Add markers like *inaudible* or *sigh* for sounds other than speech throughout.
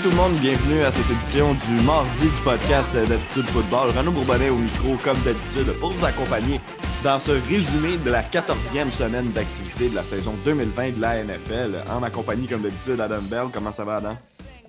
Salut tout le monde, bienvenue à cette édition du mardi du podcast d'Attitude Football. Renaud Bourbonnet au micro, comme d'habitude, pour vous accompagner dans ce résumé de la 14e semaine d'activité de la saison 2020 de la NFL. En ma compagnie, comme d'habitude, Adam Bell. Comment ça va, Adam?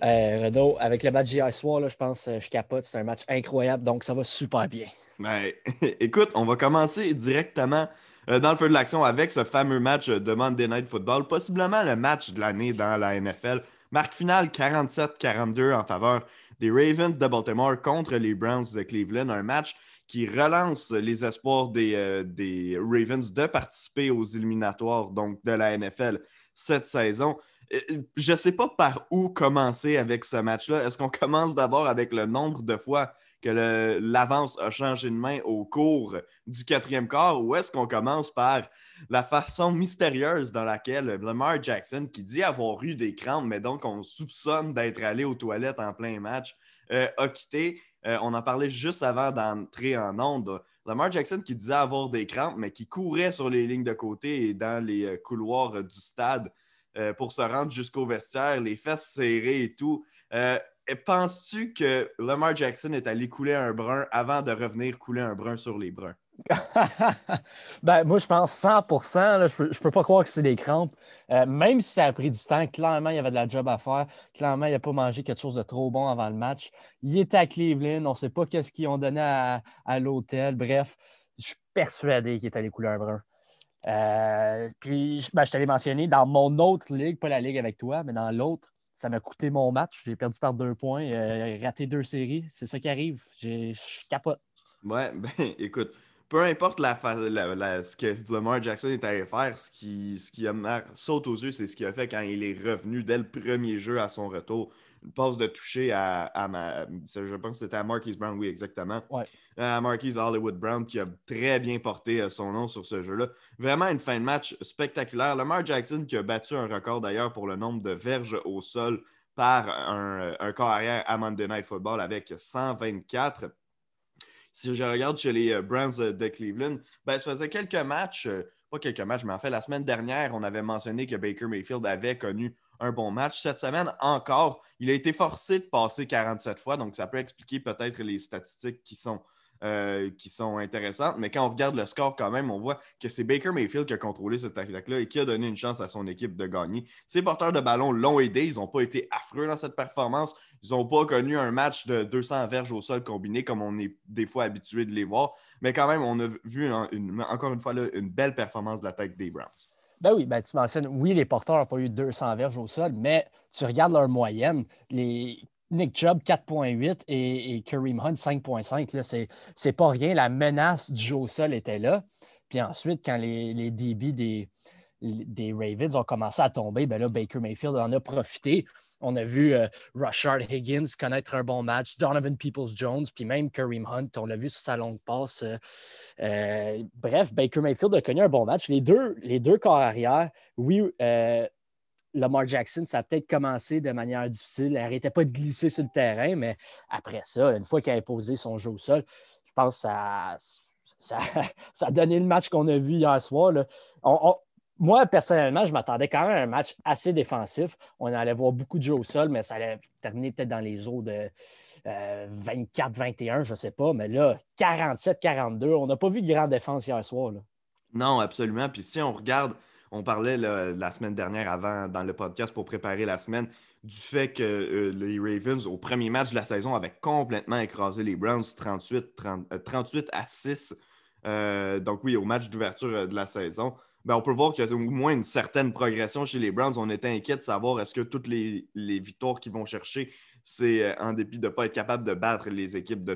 Euh, Renaud, avec le match d'hier soir, là, je pense que je capote. C'est un match incroyable, donc ça va super bien. Ben, *laughs* écoute, on va commencer directement euh, dans le feu de l'action avec ce fameux match de Monday Night Football, possiblement le match de l'année dans la NFL. Marque finale 47-42 en faveur des Ravens de Baltimore contre les Browns de Cleveland. Un match qui relance les espoirs des, euh, Ravens de participer aux éliminatoires de la NFL cette saison. Euh, je ne sais pas par où commencer avec ce match-là. Est-ce qu'on commence d'abord avec le nombre de fois que l'avance a changé de main au cours du quatrième quart ou est-ce qu'on commence par la façon mystérieuse dans laquelle Lamar Jackson, qui dit avoir eu des crampes, mais donc on soupçonne d'être allé aux toilettes en plein match, euh, a quitté. Euh, on en parlait juste avant d'entrer en onde. Lamar Jackson qui disait avoir des crampes, mais qui courait sur les lignes de côté et dans les euh, couloirs du stade pour se rendre jusqu'au vestiaire, les fesses serrées et tout. Penses-tu que Lamar Jackson est allé couler un brun avant de revenir couler un brun sur les bruns? *laughs* ben, moi, je pense 100% Je ne peux, pas croire que c'est des crampes. Euh, même si ça a pris du temps, clairement, il y avait de la job à faire. Clairement, il n'a pas mangé quelque chose de trop bon avant le match. Il était à Cleveland. On ne sait pas qu'est-ce qu'ils ont donné à, l'hôtel. Bref, je suis persuadé qu'il est allé couler un brun. Euh, puis, ben, je t'allais mentionner, dans mon autre ligue, pas la ligue avec toi, mais dans l'autre, ça m'a coûté mon match. J'ai perdu par deux points, euh, raté deux séries. C'est ça qui arrive. Je capote. Ouais, ben *laughs* écoute, peu importe la, ce que Lamar Jackson est allé faire, ce qui, ce qui a saute aux yeux, c'est ce qu'il a fait quand il est revenu dès le premier jeu à son retour. Une passe de toucher à, ma, je pense que c'était à Marquise Brown, oui, exactement. Ouais. À Marquise Hollywood Brown, qui a très bien porté euh, son nom sur ce jeu-là. Vraiment une fin de match spectaculaire. Lamar Jackson qui a battu un record d'ailleurs pour le nombre de verges au sol par un, un corps arrière à Monday Night Football avec 124 si je regarde chez les euh, Browns de Cleveland, ben, ça faisait quelques matchs, euh, pas quelques matchs, mais en fait, la semaine dernière, on avait mentionné que Baker Mayfield avait connu un bon match. Cette semaine, encore, il a été forcé de passer 47 fois, donc ça peut expliquer peut-être les statistiques qui sont euh, qui sont intéressantes. Mais quand on regarde le score, quand même, on voit que c'est Baker Mayfield qui a contrôlé cette attaque-là et qui a donné une chance à son équipe de gagner. Ces porteurs de ballon l'ont aidé. Ils n'ont pas été affreux dans cette performance. Ils n'ont pas connu un match de 200 verges au sol combiné comme on est des fois habitué de les voir. Mais quand même, on a vu encore une fois une belle performance de l'attaque des Browns. Ben oui, ben tu mentionnes, oui, les porteurs n'ont pas eu 200 verges au sol, mais tu regardes leur moyenne. Les Nick Chubb 4.8 et, Kareem Hunt 5.5. C'est pas rien. La menace du jeu au sol était là. Puis ensuite, quand les, les DB des, des Ravens ont commencé à tomber, ben là, Baker Mayfield en a profité. On a vu euh, Higgins connaître un bon match, Donovan Peoples-Jones, puis même Kareem Hunt, on l'a vu sur sa longue passe. Euh, euh, bref, Baker Mayfield a connu un bon match. Les deux, les deux corps arrière, oui, Lamar Jackson, ça a peut-être commencé de manière difficile. Il n'arrêtait pas de glisser sur le terrain, mais après ça, une fois qu'il a posé son jeu au sol, je pense que ça, *laughs* ça, a donné le match qu'on a vu hier soir. moi, personnellement, je m'attendais quand même à un match assez défensif. On allait voir beaucoup de jeux au sol, mais ça allait terminer peut-être dans les eaux de 24-21, euh, je ne sais pas. Mais là, 47-42, on n'a pas vu de grande défense hier soir. Non, absolument. Puis si on regarde on parlait la semaine dernière avant dans le podcast pour préparer la semaine du fait que euh, les Ravens, au premier match de la saison, avaient complètement écrasé les Browns 38, 38 euh, à 6. Euh, donc oui, au match d'ouverture de la saison. Ben, on peut voir qu'il y a au moins une certaine progression chez les Browns. On était inquiet de savoir est-ce que toutes les, victoires qu'ils vont chercher, c'est en dépit de ne pas être capable de battre les équipes,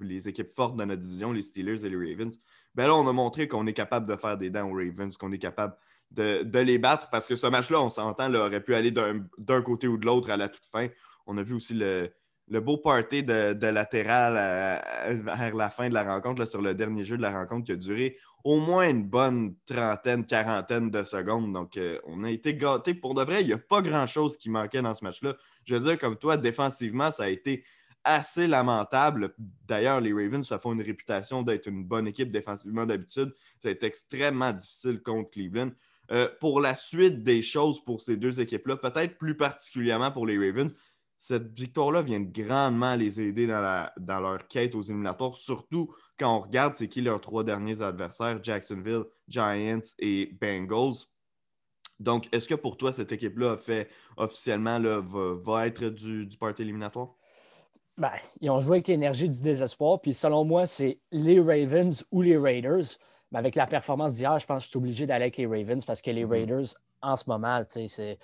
les, équipes fortes de notre division, les Steelers et les Ravens. Ben là, on a montré qu'on est capable de faire des dents aux Ravens, qu'on est capable de, les battre parce que ce match-là, on s'entend, aurait pu aller d'un côté ou de l'autre à la toute fin. On a vu aussi le, beau party de, latéral vers la fin de la rencontre, sur le dernier jeu de la rencontre qui a duré au moins une bonne trentaine, quarantaine de secondes. Donc, euh, on a été gâtés. Pour de vrai, il n'y a pas grand-chose qui manquait dans ce match-là. Je veux dire, comme toi, défensivement, ça a été assez lamentable. D'ailleurs, les Ravens se font une réputation d'être une bonne équipe défensivement d'habitude. Ça a été extrêmement difficile contre Cleveland. Euh, pour la suite des choses pour ces deux équipes-là, peut-être plus particulièrement pour les Ravens, cette victoire-là vient grandement les aider dans, leur quête aux éliminatoires, surtout quand on regarde c'est qui leurs trois derniers adversaires, Jacksonville, Giants et Bengals. Donc, est-ce que pour toi, cette équipe-là fait officiellement va, être du, du éliminatoire? Ben, ils ont joué avec l'énergie du désespoir. Puis selon moi, c'est les Ravens ou les Raiders. Mais avec la performance d'hier, je pense que je suis obligé d'aller avec les Ravens parce que les mm-hmm. Raiders, en ce moment, tu sais, c'est.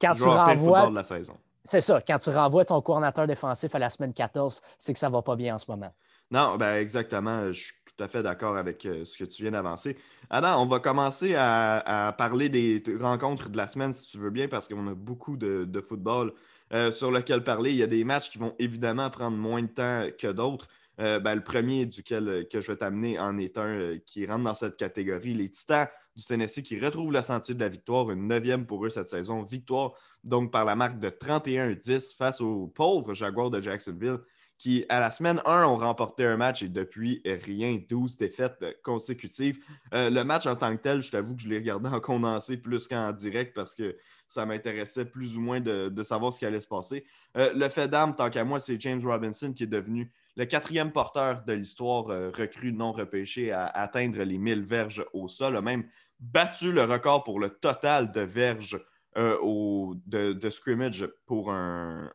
Quand tu renvoies. la saison. C'est ça. Quand tu renvoies ton coordinateur défensif à la semaine 14, c'est que ça ne va pas bien en ce moment. Non, ben exactement. Je suis tout à fait d'accord avec euh, ce que tu viens d'avancer. Adam, on va commencer à, parler des rencontres de la semaine, si tu veux bien, parce qu'on a beaucoup de, football euh, sur lequel parler. Il y a des matchs qui vont évidemment prendre moins de temps que d'autres. Euh, ben, le premier duquel que je vais t'amener en est un qui rentre dans cette catégorie. Les Titans du Tennessee qui retrouvent le sentier de la victoire, une neuvième pour eux cette saison. Victoire donc par la marque de 31-10 face aux pauvres Jaguars de Jacksonville qui, à la semaine 1, ont remporté un match et depuis, rien, 12 défaites consécutives. Euh, le match en tant que tel, je t'avoue que je l'ai regardé en condensé plus qu'en direct parce que ça m'intéressait plus ou moins de, savoir ce qui allait se passer. Euh, le fait d'âme, tant qu'à moi, c'est James Robinson qui est devenu le quatrième porteur de l'histoire euh, recru non repêché à atteindre les 1000 verges au sol, a même battu le record pour le total de verges euh, de, scrimmage pour un,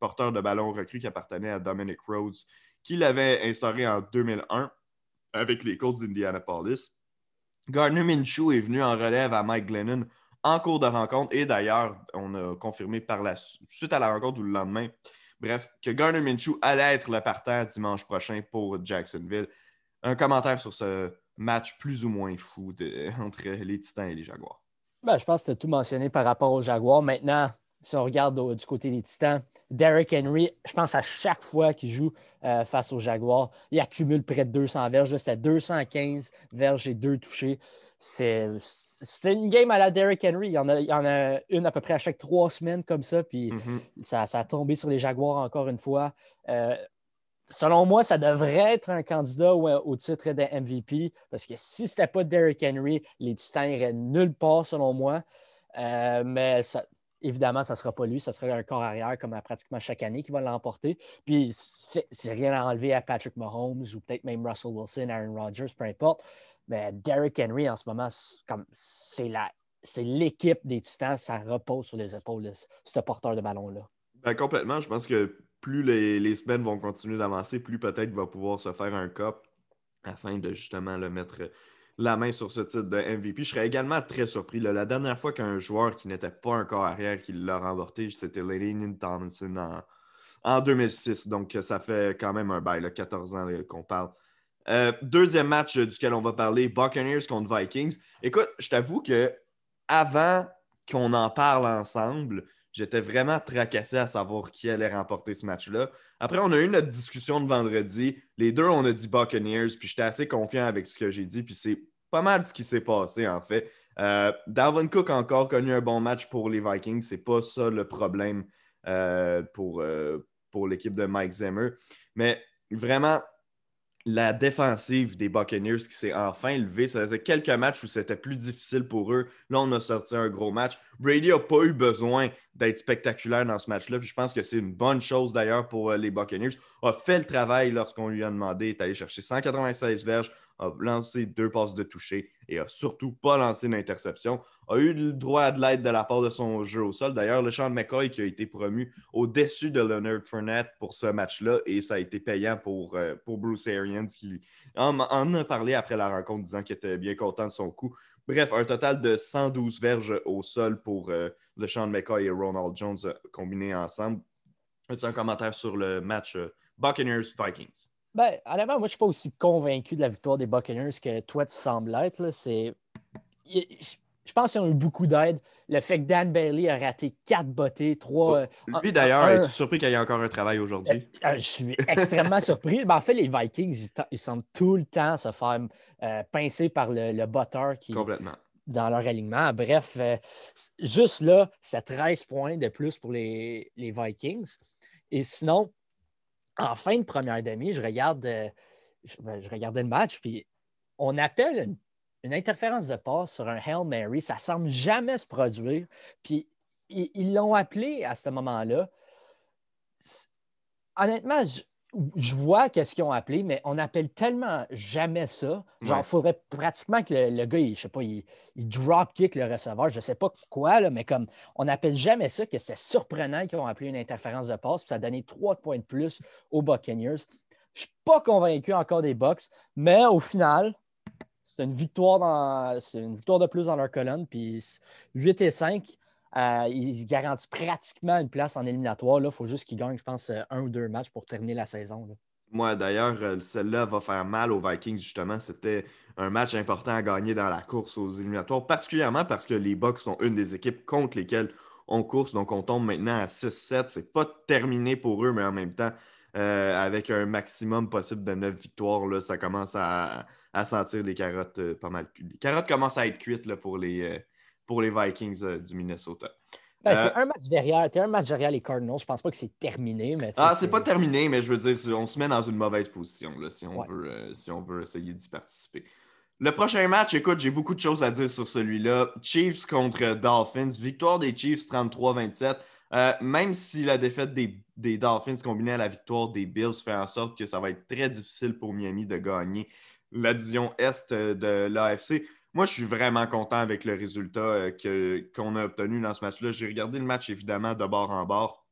porteur de ballon recru qui appartenait à Dominic Rhodes, qui l'avait instauré en 2001 avec les Colts d'Indianapolis. Gardner Minshew est venu en relève à Mike Glennon en cours de rencontre et d'ailleurs, on a confirmé par la suite à la rencontre ou le lendemain, bref, que Gardner Minshew allait être le partant dimanche prochain pour Jacksonville. Un commentaire sur ce match plus ou moins fou *laughs* entre les Titans et les Jaguars. Ben, je pense que tu tout mentionné par rapport aux Jaguars. Maintenant, si on regarde du côté des Titans, Derrick Henry, je pense à chaque fois qu'il joue euh, face aux Jaguars, il accumule près de 200 verges. C'est 215 verges et deux touchés. C'est une game à la Derrick Henry. Il y, en a, il y en a une à peu près à chaque trois semaines comme ça. Puis mm-hmm. ça, a tombé sur les Jaguars encore une fois. Euh, selon moi, ça devrait être un candidat au, titre de MVP parce que si ce n'était pas Derrick Henry, les Titans iraient nulle part, selon moi. Euh, mais évidemment, ça ne sera pas lui, ça sera un corps arrière comme à pratiquement chaque année qui va l'emporter. Puis, c'est rien à enlever à Patrick Mahomes ou peut-être même Russell Wilson, Aaron Rodgers, peu importe. Mais Derrick Henry, en ce moment, c'est l'équipe des Titans, ça repose sur les épaules de ce porteur de ballon-là. Ben, complètement. Je pense que plus les, semaines vont continuer d'avancer, plus peut-être va pouvoir se faire un cop afin de justement le mettre la main sur ce titre de MVP. Je serais également très surpris. la dernière fois qu'un joueur qui n'était pas un corps arrière qui l'a remporté, c'était Lennon Thompson en, 2006. Donc, ça fait quand même un bail, 14 ans qu'on parle. Euh, deuxième match duquel on va parler, Buccaneers contre Vikings. Écoute, je t'avoue que avant qu'on en parle ensemble, J'étais vraiment tracassé à savoir qui allait remporter ce match-là. Après, on a eu notre discussion de vendredi. Les deux, on a dit Buccaneers, puis j'étais assez confiant avec ce que j'ai dit, puis c'est pas mal ce qui s'est passé, en fait. Euh, Dalvin Cook a encore connu un bon match pour les Vikings. C'est pas ça le problème euh, pour, euh, pour l'équipe de Mike Zimmer. Mais vraiment, la défensive des Buccaneers qui s'est enfin levée. Ça faisait quelques matchs où c'était plus difficile pour eux. Là, on a sorti un gros match. Brady n'a pas eu besoin d'être spectaculaire dans ce match-là. je pense que c'est une bonne chose d'ailleurs pour euh, les Buccaneers. A fait le travail lorsqu'on lui a demandé, est allé chercher 196 verges, a lancé deux passes de toucher et a surtout pas lancé d'interception. A eu le droit à de l'aide de la part de son jeu au sol. D'ailleurs, le McCoy qui a été promu au-dessus de Leonard Fournette pour ce match-là et ça a été payant pour, euh, Bruce Arians qui en, a parlé après la rencontre disant qu'il était bien content de son coup. Bref, un total de 112 verges au sol pour euh, McCoy et Ronald Jones euh, combinés ensemble. As-tu un commentaire sur le match Buccaneers-Vikings? Ben, honnêtement, moi, je ne suis pas aussi convaincu de la victoire des Buccaneers que toi, tu sembles être. C'est... Je pense qu'ils ont eu beaucoup d'aide. Le fait que Dan Bailey a raté quatre bottées, trois. Oh, lui, d'ailleurs, es-tu surpris qu'il y ait encore un travail aujourd'hui? Euh, euh, je suis extrêmement *laughs* surpris. Ben, en fait, les Vikings, ils, semblent tout le temps se faire euh, pincer par le, le qui. Complètement dans leur alignement. Bref, juste là, c'est 13 points de plus pour les, les, Vikings. Et sinon, en fin de première demi, je regarde, euh, ben, je, regardais le match, puis on appelle une, interférence de passe sur un Hail Mary. Ça semble jamais se produire. Puis ils l'ont appelé à ce moment-là. Honnêtement, je, vois qu'est-ce qu'ils ont appelé, mais on n'appelle tellement jamais ça. Genre, il faudrait pratiquement que le, gars, il, je sais pas, il, drop kick le receveur, je ne sais pas quoi, là, mais comme on n'appelle jamais ça, que c'était surprenant qu'ils ont appelé une interférence de passe, puis ça a donné trois points de plus aux Buccaneers. Je ne suis pas convaincu encore des Bucks, mais au final, c'est une victoire dans, c'est une victoire de plus dans leur colonne. Puis 8 et 5, euh, ils garantissent pratiquement une place en éliminatoire. Il faut juste qu'ils gagnent, je pense, euh, un ou deux matchs pour terminer la saison. Moi, d'ailleurs, euh, celle-là va faire mal aux Vikings, justement. C'était un match important à gagner dans la course aux éliminatoires, particulièrement parce que les Bucks sont une des équipes contre lesquelles on course. Donc, on tombe maintenant à 6-7. C'est pas terminé pour eux, mais en même temps, avec un maximum possible de 9 victoires, là, ça commence à, sentir les carottes euh, pas mal. Les carottes commencent à être cuites là, pour, les, euh, pour les Vikings euh, du Minnesota. Ben, un match derrière, un match derrière les Cardinals. Je pense pas que c'est terminé. Mais ah, c'est pas terminé, mais je veux dire, on se met dans une mauvaise position là, si, on veut, si on veut essayer d'y participer. Le prochain match, écoute, j'ai beaucoup de choses à dire sur celui-là. Chiefs contre Dolphins. Victoire des Chiefs 33-27. même si la défaite des, des, Dolphins combinée à la victoire des Bills fait en sorte que ça va être très difficile pour Miami de gagner la division Est euh, de l'AFC. Moi, je suis vraiment content avec le résultat euh, qu'on a obtenu dans ce match-là. J'ai regardé le match, évidemment, de bord en bord.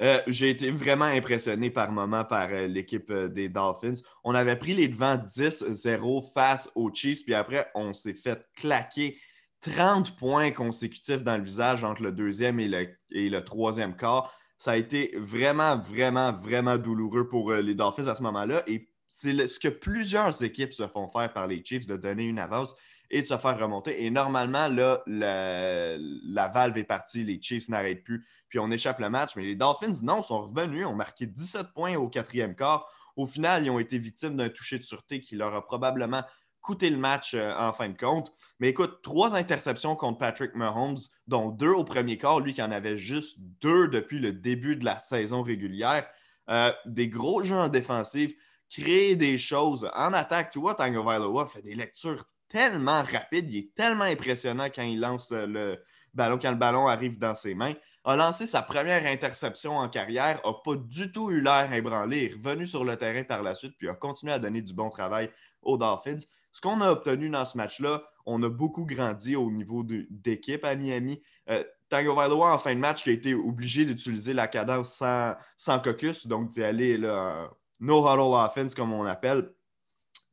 Euh, j'ai été vraiment impressionné par moment par l'équipe des Dolphins. On avait pris les devants 10-0 face aux Chiefs, puis après, on s'est fait claquer 30 points consécutifs dans le visage entre le deuxième et le, et le troisième quart. Ça a été vraiment, vraiment, vraiment douloureux pour les Dolphins à ce moment-là. C'est ce que plusieurs équipes se font faire par les Chiefs de donner une avance et de se faire remonter. Et normalement, là, la, valve est partie, les Chiefs n'arrêtent plus, puis on échappe le match. Mais les Dolphins, non, sont revenus, ont marqué 17 points au quatrième quart. Au final, ils ont été victimes d'un toucher de sûreté qui leur a probablement coûté le match euh, en fin de compte. Mais écoute, trois interceptions contre Patrick Mahomes, dont deux au premier quart, lui qui en avait juste deux depuis le début de la saison régulière. Euh, des gros jeux en défensive créer des choses en attaque. Tu vois, Tango Vailoa fait des lectures tellement rapides. Il est tellement impressionnant quand il lance le ballon, quand le ballon arrive dans ses mains. A lancé sa première interception en carrière, n'a pas du tout eu l'air ébranlé, est revenu sur le terrain par la suite, puis a continué à donner du bon travail aux Dolphins. Ce qu'on a obtenu dans ce match-là, on a beaucoup grandi au niveau d'équipe à Miami. Euh, Tango Vailoa, en fin de match, qui a été obligé d'utiliser la cadence sans, sans caucus, donc d'y aller là, no huddle offense, comme on appelle.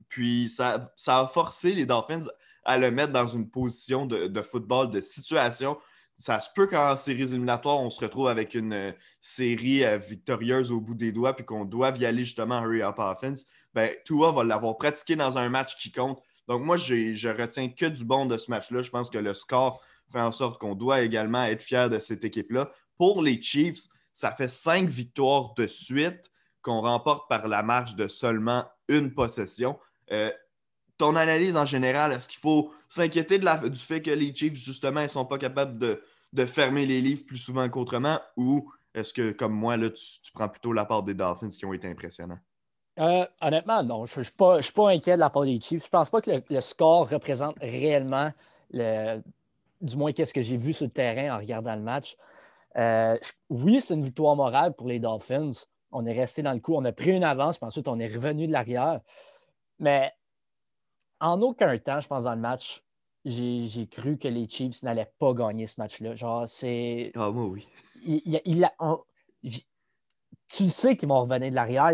Puis ça, a forcé les Dolphins à le mettre dans une position de, football, de situation. Ça se peut qu'en séries éliminatoires, on se retrouve avec une euh, série euh, victorieuse au bout des doigts, puis qu'on doive y aller justement hurry up offense. Ben, Tua va l'avoir pratiqué dans un match qui compte. Donc, moi, je retiens que du bon de ce match-là. Je pense que le score fait en sorte qu'on doit également être fier de cette équipe-là. Pour les Chiefs, ça fait cinq victoires de suite qu'on remporte par la marge de seulement une possession. Euh, ton analyse en général, est-ce qu'il faut s'inquiéter du fait que les Chiefs, justement, ne sont pas capables de, fermer les livres plus souvent qu'autrement? Ou est-ce que, comme moi, là, tu, prends plutôt la part des Dolphins qui ont été impressionnants? Euh, honnêtement, non. Je ne suis, pas, inquiet de la part des Chiefs. Je ne pense pas que le, score représente réellement, du moins, qu'est-ce que j'ai vu sur le terrain en regardant le match. Euh, oui, c'est une victoire morale pour les Dolphins on est resté dans le coup, on a pris une avance, puis ensuite on est revenu de l'arrière. Mais en aucun temps, je pense, dans le match, j'ai cru que les Chiefs n'allaient pas gagner ce match-là. Genre, c'est. Ah, moi, oui. tu sais qu'ils vont revenir de l'arrière.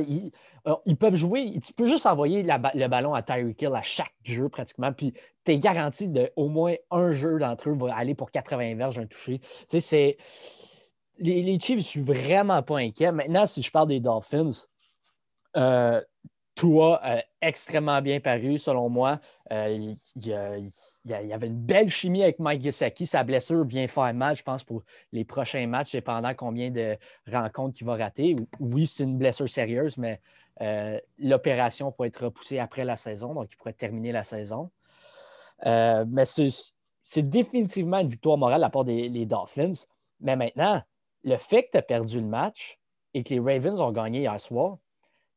Euh, ils, peuvent jouer. Tu peux juste envoyer le ballon à Tyreek Hill à chaque jeu pratiquement. Puis tu es garanti d'au moins un jeu d'entre eux va aller pour 80 verges, un touché. Tu sais, c'est les, Chiefs, je suis vraiment pas inquiet. Maintenant, si je parle des Dolphins, euh, Tua a extrêmement bien paru, selon moi. Euh, il, y avait une belle chimie avec Mike Gesicki. Sa blessure vient faire mal, je pense, pour les prochains matchs, dépendant combien de rencontres il va rater. Oui, c'est une blessure sérieuse, mais euh, l'opération pourrait être repoussée après la saison, donc il pourrait terminer la saison. Euh, mais c'est définitivement une victoire morale à part des Dolphins. Mais maintenant, le fait que tu as perdu le match et que les Ravens ont gagné hier soir,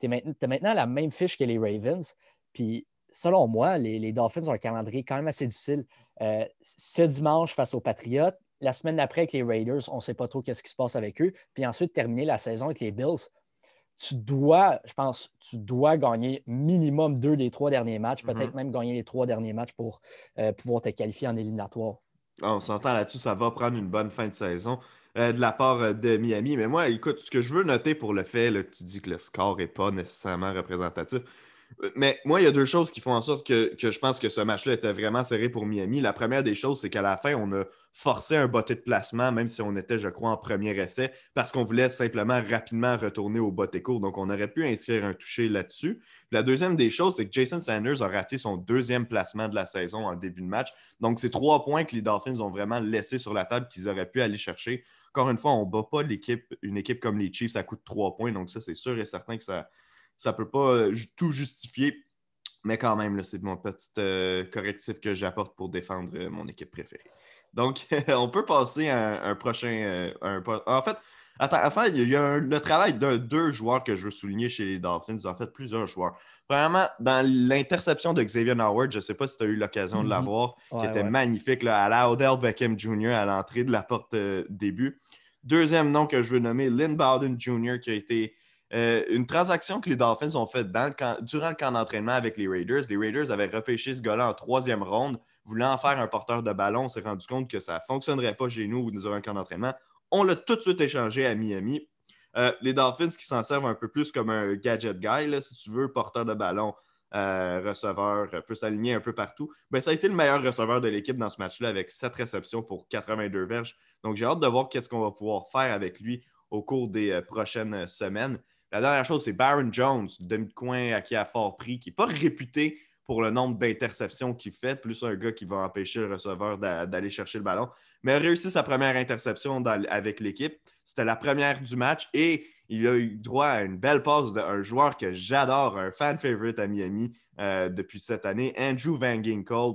tu as maintenant la même fiche que les Ravens. Puis, selon moi, les, Dolphins ont un calendrier quand même assez difficile. Euh, ce dimanche face aux Patriots, la semaine d'après avec les Raiders, on ne sait pas trop qu'est-ce qui se passe avec eux. Puis ensuite, terminer la saison avec les Bills. Tu dois, je pense, tu dois gagner minimum deux des trois derniers matchs, Mhm. peut-être même gagner les trois derniers matchs pour euh, pouvoir te qualifier en éliminatoire. Ah, On s'entend là-dessus, ça va prendre une bonne fin de saison euh, de la part euh, de Miami. Mais moi, écoute, ce que je veux noter pour le fait que tu dis que le score n'est pas nécessairement représentatif. euh, Mais moi, il y a deux choses qui font en sorte que, je pense que ce match-là était vraiment serré pour Miami. La première des choses, c'est qu'à la fin, on a forcé un botté de placement, même si on était, je crois, en premier essai, parce qu'on voulait simplement rapidement retourner au botté court. Donc, on aurait pu inscrire un touché là-dessus. La deuxième des choses, c'est que Jason Sanders a raté son deuxième placement de la saison en début de match. Donc, c'est trois points que les Dolphins ont vraiment laissés sur la table qu'ils auraient pu aller chercher. Encore une fois, on ne bat pas l'équipe, une équipe comme les Chiefs, ça coûte trois points. Donc, ça, c'est sûr et certain que ça ne peut pas euh, tout justifier. Mais quand même, c'est mon petit euh, correctif que j'apporte pour défendre euh, mon équipe préférée. Donc, *laughs* on peut passer à un, prochain. en fait, attends, enfin, il y a le travail de deux joueurs que je veux souligner chez les Dolphins. En fait, plusieurs joueurs. Premièrement, dans l'interception de Xavier Howard, je ne sais pas si tu as eu l'occasion de Mhm. la voir, Ouais, qui était ouais. magnifique là, à la Odell Beckham Jr. à l'entrée de la porte euh, début. Deuxième nom que je veux nommer, Lynn Bowden Jr., qui a été euh, une transaction que les Dolphins ont faite durant le camp d'entraînement avec les Raiders. Les Raiders avaient repêché ce gars-là en troisième ronde, voulant en faire un porteur de ballon. On s'est rendu compte que ça ne fonctionnerait pas chez nous durant le camp d'entraînement. On l'a tout de suite échangé à Miami. Euh, les Dolphins qui s'en servent un peu plus comme un gadget guy, si tu veux, porteur de ballon, euh, receveur, euh, peut s'aligner un peu partout. Ben, ça a été le meilleur receveur de l'équipe dans ce match-là avec 7 réceptions pour 82 verges. Donc, j'ai hâte de voir qu'est-ce qu'on va pouvoir faire avec lui au cours des prochaines semaines. La dernière chose, c'est Baron Jones, demi-coin à qui a fort prix, qui n'est pas réputé pour le nombre d'interceptions qu'il fait, plus un gars qui va empêcher le receveur d'a- d'aller chercher le ballon. Mais a réussi sa première interception avec l'équipe. C'était la première du match et il a eu droit à une belle passe d'un joueur que j'adore, un fan favorite à Miami euh, depuis cette année, Andrew Van Ginkel,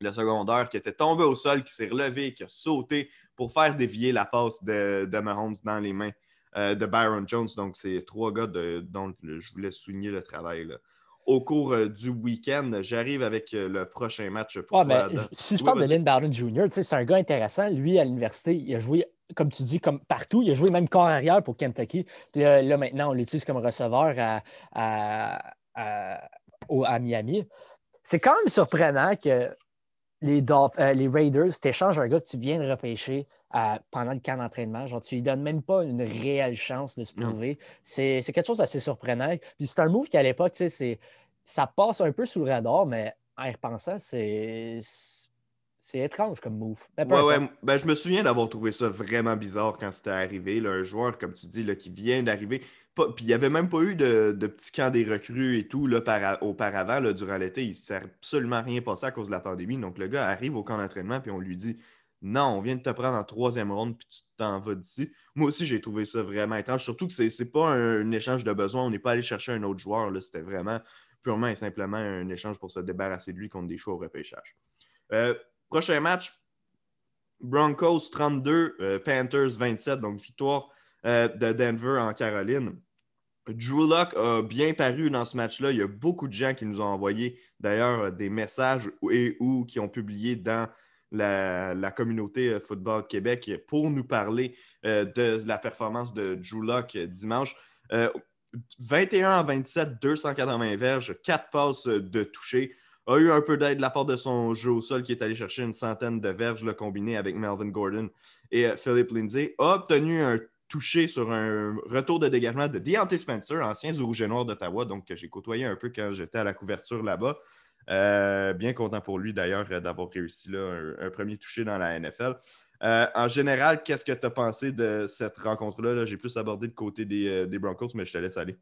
le secondaire qui était tombé au sol, qui s'est relevé, qui a sauté pour faire dévier la passe de, de Mahomes dans les mains euh, de Byron Jones. Donc, c'est trois gars de- dont je voulais souligner le travail. là. Au cours euh, du week-end, j'arrive avec euh, le prochain match. Pour Ouais, Adam. si je parle de. Lynn Bowden Jr., tu sais, c'est un gars intéressant. Lui, à l'université, il a joué, comme tu dis, comme partout. Il a joué même corps arrière pour Kentucky. Puis là, là, maintenant, on l'utilise comme receveur à, à- à- au- à Miami. C'est quand même surprenant que les, Dolph- euh, les Raiders t'échangent un gars que tu viens de repêcher euh, pendant le camp d'entraînement. Genre, tu lui donnes même pas une réelle chance de se prouver. C'est quelque chose d'assez surprenant. Puis c'est un move qui, à l'époque, ça passe un peu sous le radar, mais en y repensant, c'est c'est étrange comme move. Peu Ouais, ouais. Ben, je me souviens d'avoir trouvé ça vraiment bizarre quand c'était arrivé. là, un joueur, comme tu dis, là, qui vient d'arriver. Puis il n'y avait même pas eu de, de petit camp des recrues et tout là, par- auparavant, là, durant l'été. Il ne s'est absolument rien passé à cause de la pandémie. Donc le gars arrive au camp d'entraînement puis on lui dit Non, on vient de te prendre en troisième ronde puis tu t'en vas d'ici. Moi aussi, j'ai trouvé ça vraiment étrange. Surtout que c'est n'est pas un, un échange de besoin. On n'est pas allé chercher un autre joueur. C'était vraiment purement et simplement un échange pour se débarrasser de lui contre des choix au repêchage. Euh, prochain match, Broncos 32, euh, Panthers 27, donc victoire euh, de Denver en Caroline. Drew Lock a bien paru dans ce match-là. Il y a beaucoup de gens qui nous ont envoyé d'ailleurs euh, des messages et ou qui ont publié dans la, communauté Football Québec pour nous parler de la performance de Drew Lock euh, dimanche. Euh, 21 à 27, 280 verges, 4 passes de toucher a eu un peu d'aide de la part de son jeu au sol qui est allé chercher une centaine de verges là, combiné avec Melvin Gordon et euh, Philip Lindsay. A obtenu un touché sur un retour de dégagement de Deontay Spencer, ancien du Rouge et Noir d'Ottawa, donc que j'ai côtoyé un peu quand j'étais à la couverture là-bas. Euh, bien content pour lui d'ailleurs euh, d'avoir réussi là, un, premier touché dans la NFL. En général, qu'est-ce que tu as pensé de cette rencontre-là? Là? J'ai plus abordé le côté des Broncos, mais je te laisse aller.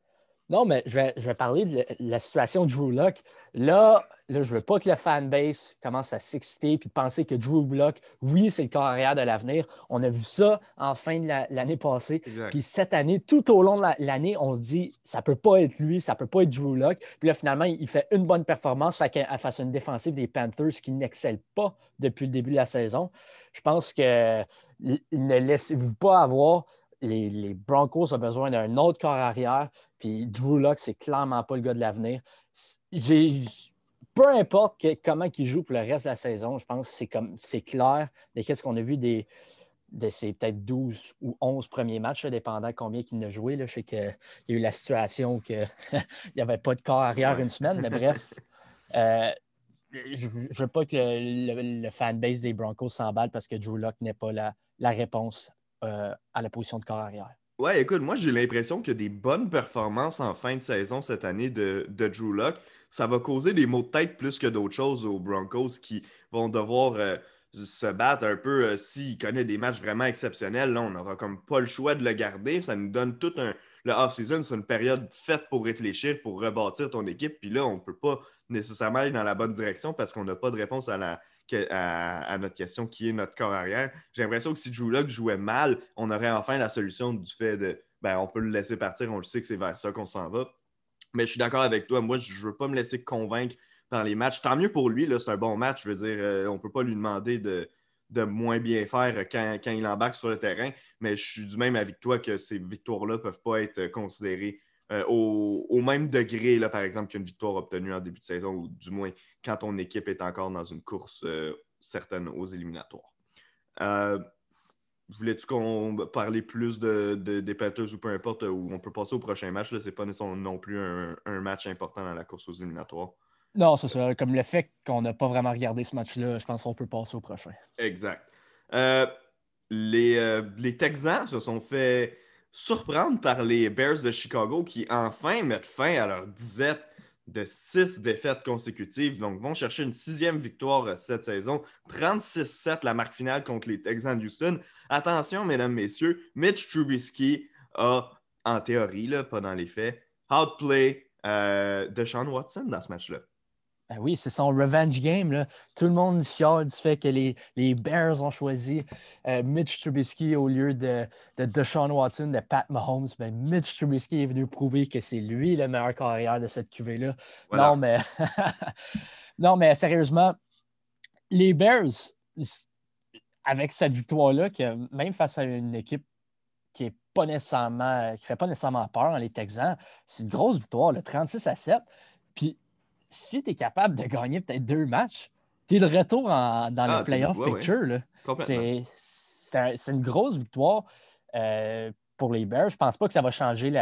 Non, mais je vais, je vais parler de la, situation de Drew Lock. Là, là, je ne veux pas que le fanbase commence à s'exciter et de penser que Drew Lock, oui, c'est le carrière de l'avenir. On a vu ça en fin de la- l'année passée. Exact. Puis cette année, tout au long de la- l'année, on se dit, ça ne peut pas être lui, ça ne peut pas être Drew Lock. Puis là, finalement, il fait une bonne performance face à une défensive des Panthers qui n'excelle pas depuis le début de la saison. Je pense que ne laissez-vous pas avoir. Les, les Broncos ont besoin d'un autre corps arrière. Puis Drew Lock, c'est clairement pas le gars de l'avenir. J'ai peu importe comment il joue pour le reste de la saison, je pense que c'est comme c'est clair de qu'est-ce qu'on a vu des, de ses peut-être 12 ou 11 premiers matchs, dépendant combien il a joué. Là. Je sais qu'il y a eu la situation qu'il *laughs* n'y avait pas de corps arrière une semaine, mais bref. *laughs* Euh, je ne veux pas que le, fanbase des Broncos s'emballe parce que Drew Locke n'est pas la, la réponse euh, à la position de corps arrière. Ouais, écoute, moi j'ai l'impression que des bonnes performances en fin de saison cette année de, de Drew Locke, ça va causer des maux de tête plus que d'autres choses aux Broncos qui vont devoir. Euh, se battre un peu euh, s'il connaît des matchs vraiment exceptionnels. Là, on n'aura comme pas le choix de le garder. Ça nous donne tout un. Le off-season, c'est une période faite pour réfléchir, pour rebâtir ton équipe. Puis là, on ne peut pas nécessairement aller dans la bonne direction parce qu'on n'a pas de réponse à, la, à, notre question qui est notre corps arrière. J'ai l'impression que si Drew Locke jouait mal, on aurait enfin la solution du fait de ben, on peut le laisser partir, on le sait que c'est vers ça qu'on s'en va. Mais je suis d'accord avec toi. Moi, je ne veux pas me laisser convaincre par les matchs. Tant mieux pour lui, c'est un bon match. Je veux dire, euh, on ne peut pas lui demander de, moins bien faire quand, il embarque sur le terrain, mais je suis du même avec toi que ces victoires-là ne peuvent pas être considérées euh, au, même degré, là, par exemple, qu'une victoire obtenue en début de saison, ou du moins quand ton équipe est encore dans une course euh, certaine aux éliminatoires. Voulais-tu qu'on parle plus de, des Panthers ou peu importe, où on peut passer au prochain match? Ce n'est pas nécessairement non plus un, un match important dans la course aux éliminatoires. Non, c'est ça. Comme le fait qu'on n'a pas vraiment regardé ce match-là, je pense qu'on peut passer au prochain. Exact. Euh, les, euh, les, Texans se sont fait surprendre par les Bears de Chicago qui enfin mettent fin à leur disette de six défaites consécutives. Donc, vont chercher une sixième victoire cette saison. 36-7, la marque finale contre les Texans de Houston. Attention, mesdames, messieurs, Mitch Trubisky a, en théorie, là, pas dans les faits, outplay euh, de Sean Watson dans ce match-là. Ben oui, c'est son revenge game. Là. Tout le monde chiale du fait que les, les Bears ont choisi euh, Mitch Trubisky au lieu de, de Deshaun Watson, de Pat Mahomes. Ben, Mitch Trubisky est venu prouver que c'est lui le meilleur carrière de cette QV-là. Non, mais... *laughs* non, mais sérieusement, les Bears, avec cette victoire-là, même face à une équipe qui est pas nécessairement, qui fait pas nécessairement peur, les Texans, c'est une grosse victoire, le 36 à 7. Puis si tu es capable de gagner peut-être deux matchs, tu es le retour dans le ah, playoff picture. C'est une grosse victoire euh, pour les Bears. Je ne pense pas que ça va changer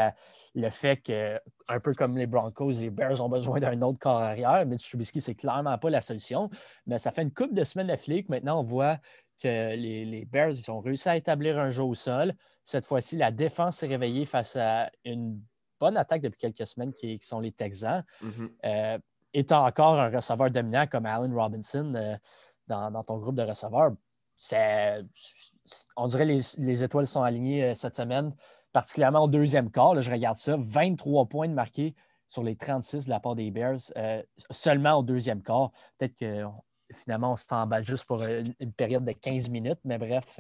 le fait que, un peu comme les Broncos, les Bears ont besoin d'un autre corps arrière. Mais Trubisky, c'est clairement pas la solution. Mais ça fait une couple de semaines d'affilée que maintenant on voit que les, les, Bears ils ont réussi à établir un jeu au sol. Cette fois-ci, la défense s'est réveillée face à une bonne attaque depuis quelques semaines qui, sont les Texans. Mm-hmm. Euh, étant encore un receveur dominant comme Allen Robinson euh, dans, ton groupe de receveurs, on dirait que les, étoiles sont alignées euh, cette semaine, particulièrement au deuxième quart. je regarde ça, 23 points marqués sur les 36 de la part des Bears, euh, seulement au deuxième quart. Peut-être que finalement, on s'emballe juste pour une, période de 15 minutes, mais bref,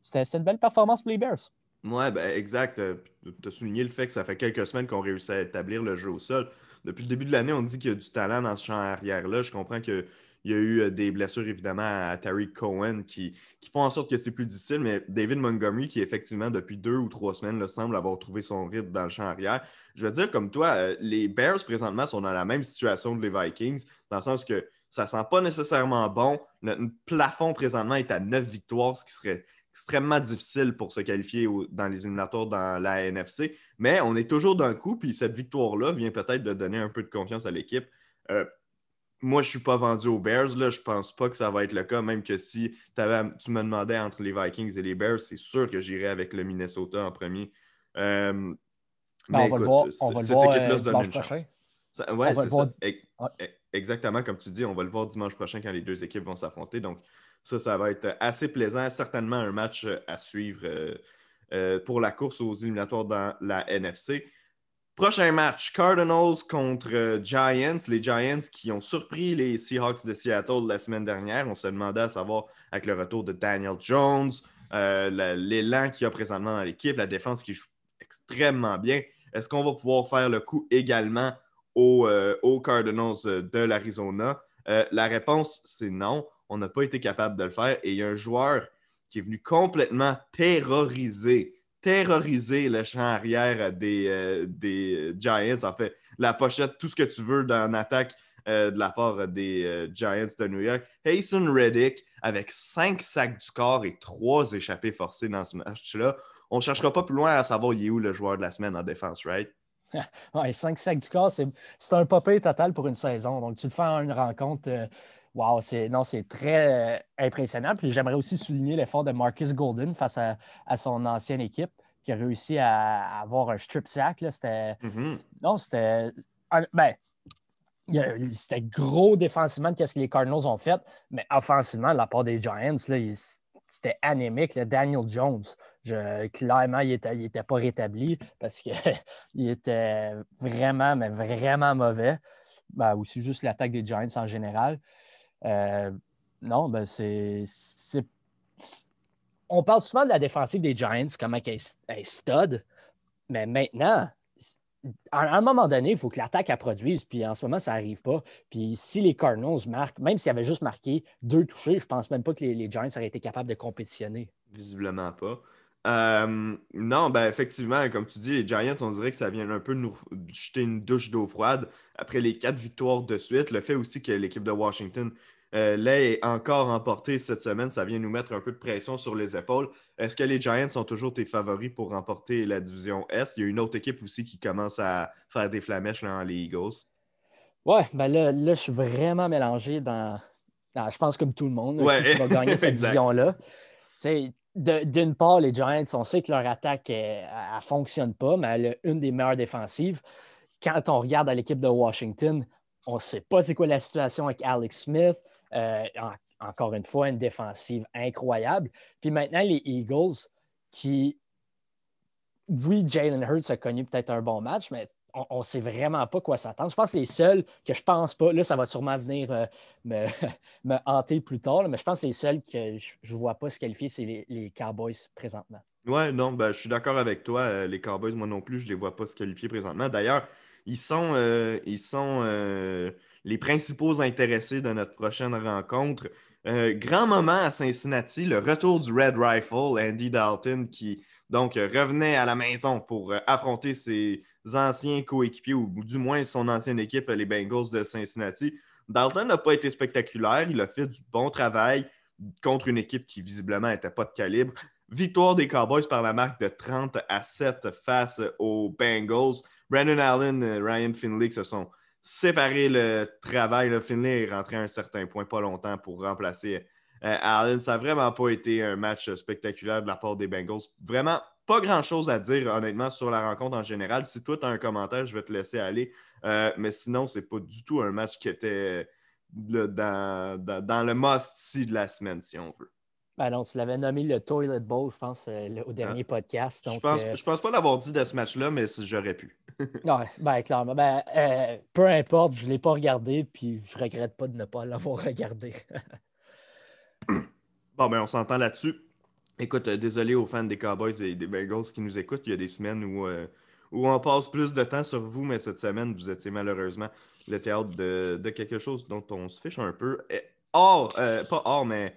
c'était une belle performance pour les Bears. Oui, ben, exact. Tu as souligné le fait que ça fait quelques semaines qu'on réussit à établir le jeu au sol depuis le début de l'année, on dit qu'il y a du talent dans ce champ arrière-là. Je comprends qu'il y a eu euh, des blessures, évidemment, à Tariq Cohen qui, font en sorte que c'est plus difficile, mais David Montgomery, qui effectivement, depuis deux ou trois semaines, semble avoir trouvé son rythme dans le champ arrière. Je veux dire, comme toi, euh, les Bears, présentement, sont dans la même situation que les Vikings, dans le sens que ça ne sent pas nécessairement bon. Notre plafond, présentement, est à neuf victoires, ce qui serait extrêmement difficile pour se qualifier dans les éliminatoires dans la NFC. Mais on est toujours d'un coup, puis cette victoire-là vient peut-être de donner un peu de confiance à l'équipe. Euh, moi, je ne suis pas vendu aux Bears. Là. Je pense pas que ça va être le cas, même que si tu me demandais entre les Vikings et les Bears, c'est sûr que j'irais avec le Minnesota en premier. Euh, ben, on va le voir, on va le voir euh, dimanche prochain. Exactement comme tu dis, on va le voir dimanche prochain quand les deux équipes vont s'affronter. Donc, ça, ça va être assez plaisant. Certainement un match euh, à suivre euh, euh, pour la course aux éliminatoires dans la NFC. Prochain match, Cardinals contre Giants. Les Giants qui ont surpris les Seahawks de Seattle la semaine dernière. On se demandait à savoir, avec le retour de Daniel Jones, l'élan qu'il y a présentement dans l'équipe, la défense qui joue extrêmement bien. Est-ce qu'on va pouvoir faire le coup également aux, aux Cardinals de l'Arizona? la réponse, c'est non on n'a pas été capable de le faire. Et il y a un joueur qui est venu complètement terroriser, terroriser le champ arrière des, euh, des Giants. En fait, la pochette, tout ce que tu veux dans attaque de la part des Giants de New York. Hasten Reddick avec cinq sacs du corps et trois échappées forcées dans ce match-là. On ne cherchera pas plus loin à savoir il est où le joueur de la semaine en défense, right? *laughs* ouais, 5 sacs du corps, c'est un popé total pour une saison. Donc, tu le fais en une rencontre. Wow, c'est non, c'est très euh, impressionnant. Puis j'aimerais aussi souligner l'effort de Marcus Golden face à, son ancienne équipe qui a réussi à, avoir un strip sack. C'était. Mm-hmm. Non, c'était. Ben, c'était gros défensivement qu'est-ce que les Cardinals ont fait, mais offensivement, de la part des Giants, c'était anémique. Daniel Jones, je, clairement, il n'était était pas rétabli parce qu'il *laughs* était vraiment, mais vraiment mauvais. Ben, aussi juste l'attaque des Giants en général. Euh, non, ben c'est. On parle souvent de la défensive des Giants, comment elle est stud, mais maintenant, à un moment donné, il faut que l'attaque produise, puis en ce moment, ça n'arrive pas. Puis si les Cardinals marquent, même s'ils avaient juste marqué deux touchés, je pense même pas que les, Giants auraient été capables de compétitionner. Visiblement pas. Euh, non, ben effectivement, comme tu dis, les Giants, on dirait que ça vient un peu nous jeter une douche d'eau froide après les quatre victoires de suite. Le fait aussi que l'équipe de Washington euh, l'ait encore emporté cette semaine, ça vient nous mettre un peu de pression sur les épaules. Est-ce que les Giants sont toujours tes favoris pour remporter la division Est? Il y a une autre équipe aussi qui commence à faire des flamèches là, les Eagles. Ouais, ben là, là, je suis vraiment mélangé dans. je pense comme tout le monde qui va gagner cette *laughs* division-là. D'une part, les Giants, on sait que leur attaque ne fonctionne pas, mais elle a une des meilleures défensives. Quand on regarde à l'équipe de Washington, on ne sait pas c'est quoi la situation avec Alex Smith. Euh, encore une fois, une défensive incroyable. Puis maintenant, les Eagles, qui, oui, Jalen Hurts a connu peut-être un bon match, mais on ne sait vraiment pas quoi s'attendre. Je pense que les seuls que je pense pas, là, ça va sûrement venir euh, me, *laughs* hanter plus tard, mais je pense que les seuls que je ne vois pas se qualifier, c'est les, Cowboys présentement. Ouais, non, ben, je suis d'accord avec toi. Euh, les Cowboys, moi non plus, je ne les vois pas se qualifier présentement. D'ailleurs, ils sont, ils sont les principaux intéressés de notre prochaine rencontre. Euh, grand moment à Cincinnati, le retour du Red Rifle, Andy Dalton, qui donc revenait à la maison pour euh, affronter ses anciens coéquipiers, ou du moins son ancienne équipe, les Bengals de Cincinnati. Dalton n'a pas été spectaculaire, il a fait du bon travail contre une équipe qui visiblement n'était pas de calibre. Victoire des Cowboys par la marque de 30 à 7 face aux Bengals. Brandon Allen, et Ryan Finley se sont séparer le travail. Là. Finley est rentré à un certain point, pas longtemps, pour remplacer euh, Allen. Ça n'a vraiment pas été un match spectaculaire de la part des Bengals. Vraiment pas grand-chose à dire, honnêtement, sur la rencontre en général. Si toi, tu as un commentaire, je vais te laisser aller. Euh, mais sinon, c'est pas du tout un match qui était dans, dans, le must-see de la semaine, si on veut. Ben non, tu l'avais nommé le Toilet Bowl, je pense, euh, au dernier ah. podcast. je, pense, je pense pas l'avoir dit de ce match-là, mais j'aurais pu. *laughs* Oui, ben clairement. Ben, euh, peu importe, je ne l'ai pas regardé, puis je regrette pas de ne pas l'avoir *laughs* regardé. bon, ben on s'entend là-dessus. Écoute, euh, désolé aux fans des Cowboys et des Bengals qui nous écoutent. Il y a des semaines où, euh, où on passe plus de temps sur vous, mais cette semaine, vous étiez malheureusement le théâtre de, quelque chose dont on se fiche un peu. Or, pas or, mais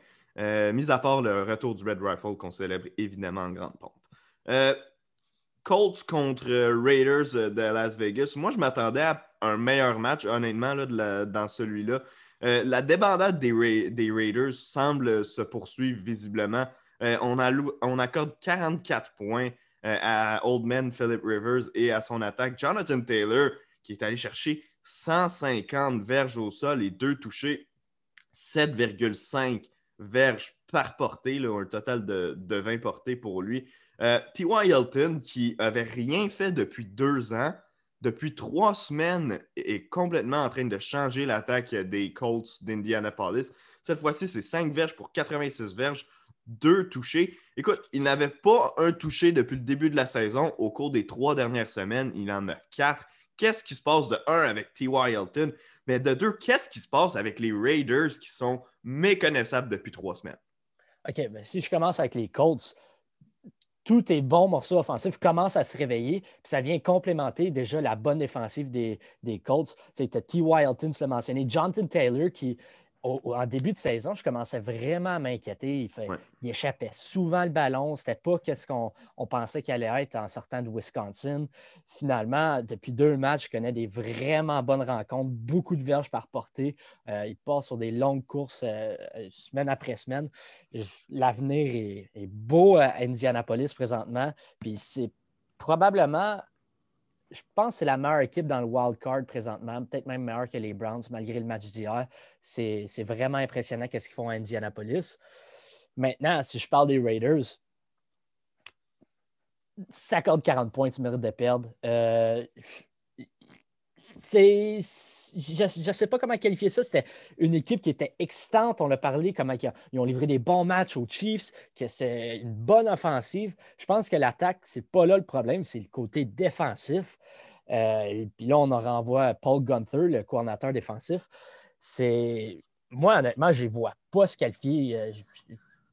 mis à part le retour du Red Rifle qu'on célèbre évidemment en grande pompe. Colts contre euh, Raiders euh, de Las Vegas. Moi, je m'attendais à un meilleur match, honnêtement, là, dans celui-là. Euh, la débandade des, Raiders semble se poursuivre visiblement. On, on, accorde 44 points à Old Man Philip Rivers et à son attaque. Jonathan Taylor, qui est allé chercher 150 verges au sol et deux touchés, 7,5 verges par portée, un total de, de 20 portées pour lui. Euh, T.Y. Hilton, qui avait rien fait depuis deux ans, depuis trois semaines, est complètement en train de changer l'attaque des Colts d'Indianapolis. Cette fois-ci, c'est 5 verges pour 86 verges, deux touchés. Écoute, il n'avait pas un touché depuis le début de la saison. Au cours des trois dernières semaines, il en a quatre. Qu'est-ce qui se passe de un avec T.Y. Hilton? Mais de deux, qu'est-ce qui se passe avec les Raiders qui sont méconnaissables depuis trois semaines? OK, ben si je commence avec les Colts, tous tes bons morceaux offensifs commencent à se réveiller, puis ça vient complémenter déjà la bonne défensive des, des Colts. C'était T. Wilton, tu l'as mentionné, Jonathan Taylor qui en début de saison, je commençais vraiment à m'inquiéter. Il, échappait souvent le ballon. C'était pas ce qu'on pensait qu'il allait être en sortant de Wisconsin. Finalement, depuis deux matchs, je connais des vraiment bonnes rencontres, beaucoup de verges par portée. Euh, il passe sur des longues courses euh, semaine après semaine. L'avenir est, est, beau à Indianapolis présentement. Puis c'est probablement je pense que c'est la meilleure équipe dans le wild card présentement, peut-être même meilleure que les Browns malgré le match d'hier. C'est vraiment impressionnant qu'est-ce qu'ils font à Indianapolis. Maintenant, si je parle des Raiders, si accordes 40 points, tu mérites de perdre. Euh, c'est, je ne sais pas comment qualifier ça. C'était une équipe qui était excitante. On l'a parlé, comment ils ont livré des bons matchs aux Chiefs, que c'est une bonne offensive. Je pense que l'attaque, c'est pas là le problème, c'est le côté défensif. Euh, et puis là, on en renvoie Paul Gunther, le coordinateur défensif. C'est moi, honnêtement, je ne vois pas se qualifier. Euh,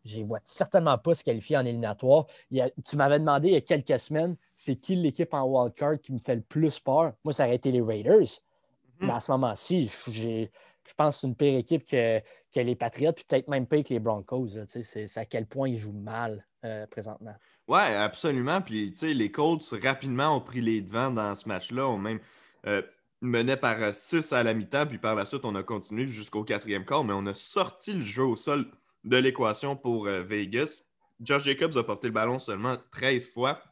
ne vois certainement pas se qualifier en éliminatoire. tu m'avais demandé il y a quelques semaines, c'est qui l'équipe en wildcard qui me fait le plus peur? Moi, ça aurait été les Raiders. Mhm. Mais à ce moment-ci, je pense que c'est une pire équipe que, les Patriots, puis peut-être même pire que les Broncos. C'est à quel point ils jouent mal euh, présentement. Oui, absolument. Puis, les Colts, rapidement, ont pris les devants dans ce match-là. On même euh, menait par 6 à la mi-temps, puis par la suite, on a continué jusqu'au quatrième quart, mais on a sorti le jeu au sol de l'équation pour euh, Vegas. Josh Jacobs a porté le ballon seulement 13 fois.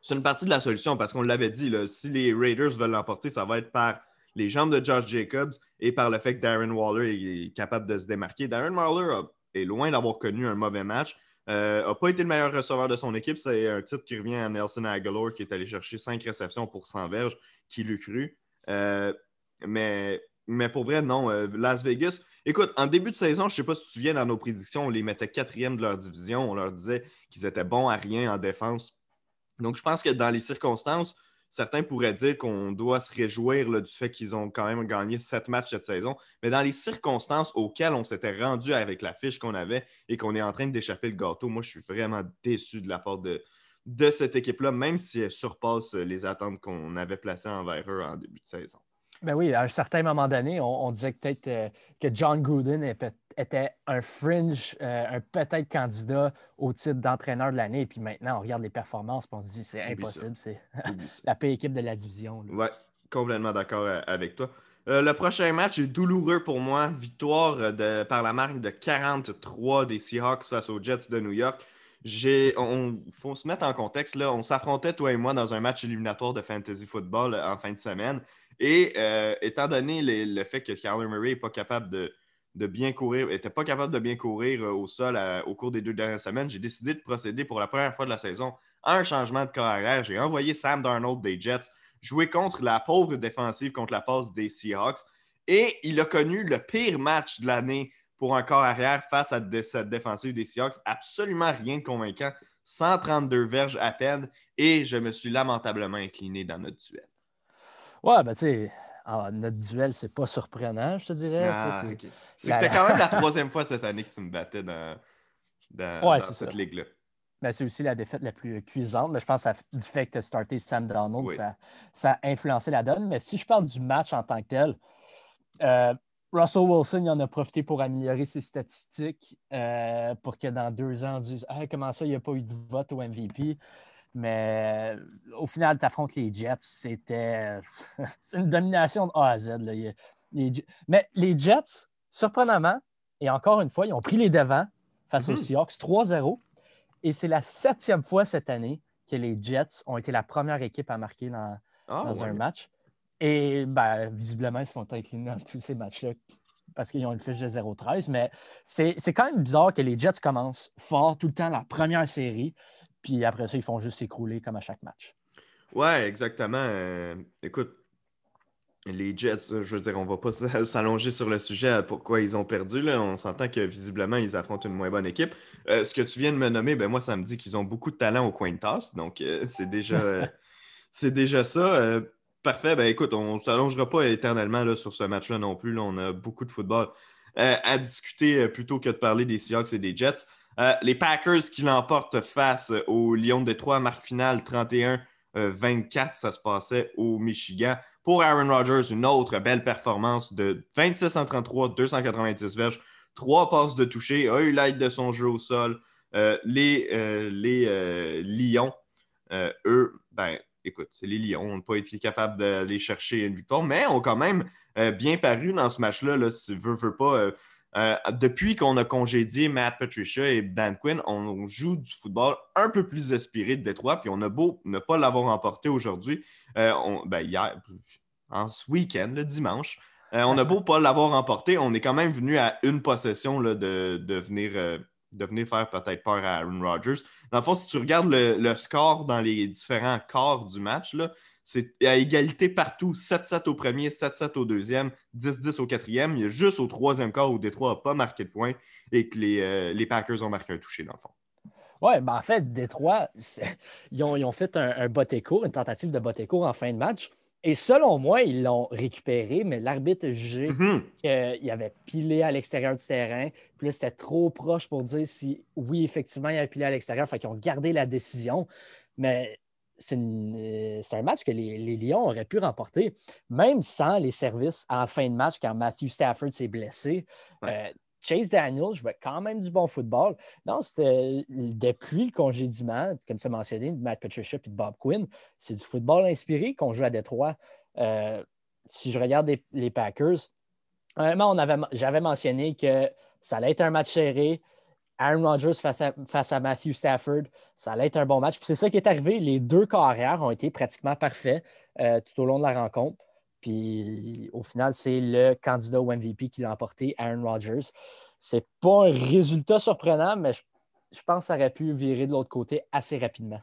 C'est une partie de la solution parce qu'on l'avait dit, si les Raiders veulent l'emporter, ça va être par les jambes de Josh Jacobs et par le fait que Darren Waller est capable de se démarquer. Darren Waller est loin d'avoir connu un mauvais match. Euh, pas été le meilleur receveur de son équipe. C'est un titre qui revient à Nelson Aguilar qui est allé chercher 5 réceptions pour 100 verges, qui l'eût cru. Euh, mais, mais pour vrai, non. Las Vegas, Écoute, en début de saison, je ne sais pas si tu te souviens, dans nos prédictions, on les mettait quatrième de leur division. On leur disait qu'ils étaient bons à rien en défense. Donc, je pense que dans les circonstances, certains pourraient dire qu'on doit se réjouir du fait qu'ils ont quand même gagné sept matchs cette saison. Mais dans les circonstances auxquelles on s'était rendu avec la fiche qu'on avait et qu'on est en train d'échapper le gâteau, moi, je suis vraiment déçu de la part de, de cette équipe-là, même si elle surpasse les attentes qu'on avait placées envers eux en début de saison. Ben oui, à un certain moment donné, on, disait peut-être euh, que John Gruden était un fringe, euh, un peut-être candidat au titre d'entraîneur de l'année. Et puis maintenant, on regarde les performances et on se dit c'est impossible. C'est *laughs* la paix équipe de la division. Oui, complètement d'accord euh, avec toi. le prochain match est douloureux pour moi. Victoire de, par la marque de 43 des Seahawks face aux Jets de New York. Il faut se mettre en contexte. Là. On s'affrontait, toi et moi, dans un match éliminatoire de fantasy football en fin de semaine. Et euh, étant donné le fait que Kyler Murray n'est pas capable de, bien courir, n'était pas capable de bien courir au sol au cours des deux dernières semaines, j'ai décidé de procéder pour la première fois de la saison à un changement de carrière. J'ai envoyé Sam Darnold des Jets jouer contre la pauvre défensive, contre la passe des Seahawks. Et il a connu le pire match de l'année pour un corps arrière face à cette défensive des Seahawks. Absolument rien de convaincant. 132 verges à peine. Et je me suis lamentablement incliné dans notre duel. Ouais, ben tu sais, notre duel, c'est pas surprenant, je te dirais. Ah, C'était quand même la troisième fois cette année que tu me battais dans, dans, cette ligue-là. Ben, c'est aussi la défaite la plus cuisante. Mais je pense que du fait que tu as starté Sam Donald, ça, a influencé la donne. Mais si je parle du match en tant que tel, euh, Russell Wilson il en a profité pour améliorer ses statistiques euh, pour que dans deux ans, on dise comment ça, il n'y a pas eu de vote au MVP. Mais au final, tu affrontes les Jets. C'était *laughs* une domination de A à Z. Mais les Jets, surprenamment, et encore une fois, ils ont pris les devants face aux mm-hmm. Seahawks 3-0. Et c'est la septième fois cette année que les Jets ont été la première équipe à marquer dans, ah, un match. Et ben, visiblement, ils sont inclinés dans tous ces matchs-là parce qu'ils ont une fiche de 0-13. Mais c'est quand même bizarre que les Jets commencent fort tout le temps la première série. Puis après ça, ils font juste s'écrouler comme à chaque match. Ouais, exactement. Euh, écoute, les Jets, je veux dire, on ne va pas *laughs* s'allonger sur le sujet à pourquoi ils ont perdu. Là. On s'entend que visiblement, ils affrontent une moins bonne équipe. Euh, ce que tu viens de me nommer, ben moi, ça me dit qu'ils ont beaucoup de talent au coin de tasse. Donc, euh, c'est déjà, *laughs* c'est déjà ça. Parfait. Ben écoute, on ne s'allongera pas éternellement là, sur ce match-là non plus. on a beaucoup de football à discuter plutôt que de parler des Seahawks et des Jets. Euh, les Packers qui l'emportent face aux Lions de Détroit, marque finale 31-24, ça se passait au Michigan. Pour Aaron Rodgers, une autre belle performance de 26 en 33, 290 verges, trois passes de toucher, a eu l'aide de son jeu au sol. Euh, les euh, les euh, Lions, eux, ben, écoute, c'est les Lions, on n'a pas été capable d'aller chercher une victoire, mais ont quand même bien paru dans ce match-là, là, si veut, veut pas. depuis qu'on a congédié Matt Patricia et Dan Quinn, on joue du football un peu plus aspiré de Détroit, puis on a beau ne pas l'avoir emporté aujourd'hui, ben, hier, en ce week-end, le dimanche, on a beau pas l'avoir emporté, on est quand même venu à une possession de, de, venir de venir faire peut-être peur à Aaron Rodgers. Dans le fond, si tu regardes le, score dans les différents corps du match, c'est à égalité partout. 7-7 au premier, 7-7 au deuxième, 10-10 au quatrième. Il y a juste au troisième quart où Détroit n'a pas marqué de point et que les, euh, les, Packers ont marqué un touché, dans le fond. Oui, ben en fait, Détroit, ils ont, fait un, un bot une tentative de bot en fin de match. Et selon moi, ils l'ont récupéré, mais l'arbitre a jugé qu'il avait pilé à l'extérieur du terrain. Puis là, c'était trop proche pour dire si oui, effectivement, il avait pilé à l'extérieur. Fait qu'ils ont gardé la décision. Mais c'est un match que les, Lions auraient pu remporter, même sans les services en fin de match quand Matthew Stafford s'est blessé. Euh, Chase Daniels jouait quand même du bon football. C'était depuis le congédiement, comme as mentionné, de Matt Patricia et de Bob Quinn, c'est du football inspiré qu'on joue à Détroit. Euh, si je regarde les, Packers, j'avais mentionné que ça allait être un match serré. Aaron Rodgers face à, Matthew Stafford, ça allait être un bon match. C'est ça qui est arrivé. Les deux carrières ont été pratiquement parfaits euh, tout au long de la rencontre. Puis au final, c'est le candidat au MVP qui l'a emporté, Aaron Rodgers. C'est pas un résultat surprenant, mais je, pense que ça aurait pu virer de l'autre côté assez rapidement.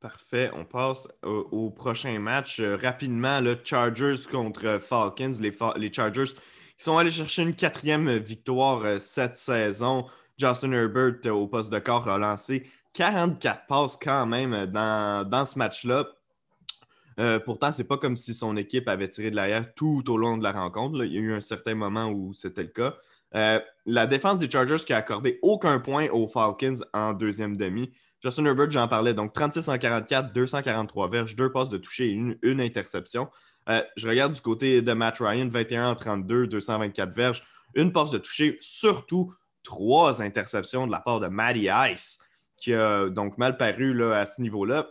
Parfait. On passe au, prochain match. Euh, rapidement, le Chargers contre Falcons. Les, les, Chargers qui sont allés chercher une quatrième victoire euh, cette saison. Justin Herbert, euh, au poste de corps, a lancé 44 passes quand même dans, dans ce match-là. Euh, pourtant, c'est pas comme si son équipe avait tiré de l'arrière tout au long de la rencontre. Il y a eu un certain moment où c'était le cas. Euh, la défense des Chargers qui a accordé aucun point aux Falcons en deuxième demi. Justin Herbert, j'en parlais, donc 36 en 44, 243 verges, deux passes de toucher et une, interception. Euh, je regarde du côté de Matt Ryan, 21 en 32, 224 verges, une passe de toucher, surtout trois interceptions de la part de Matty Ice, qui a donc mal paru à ce niveau-là.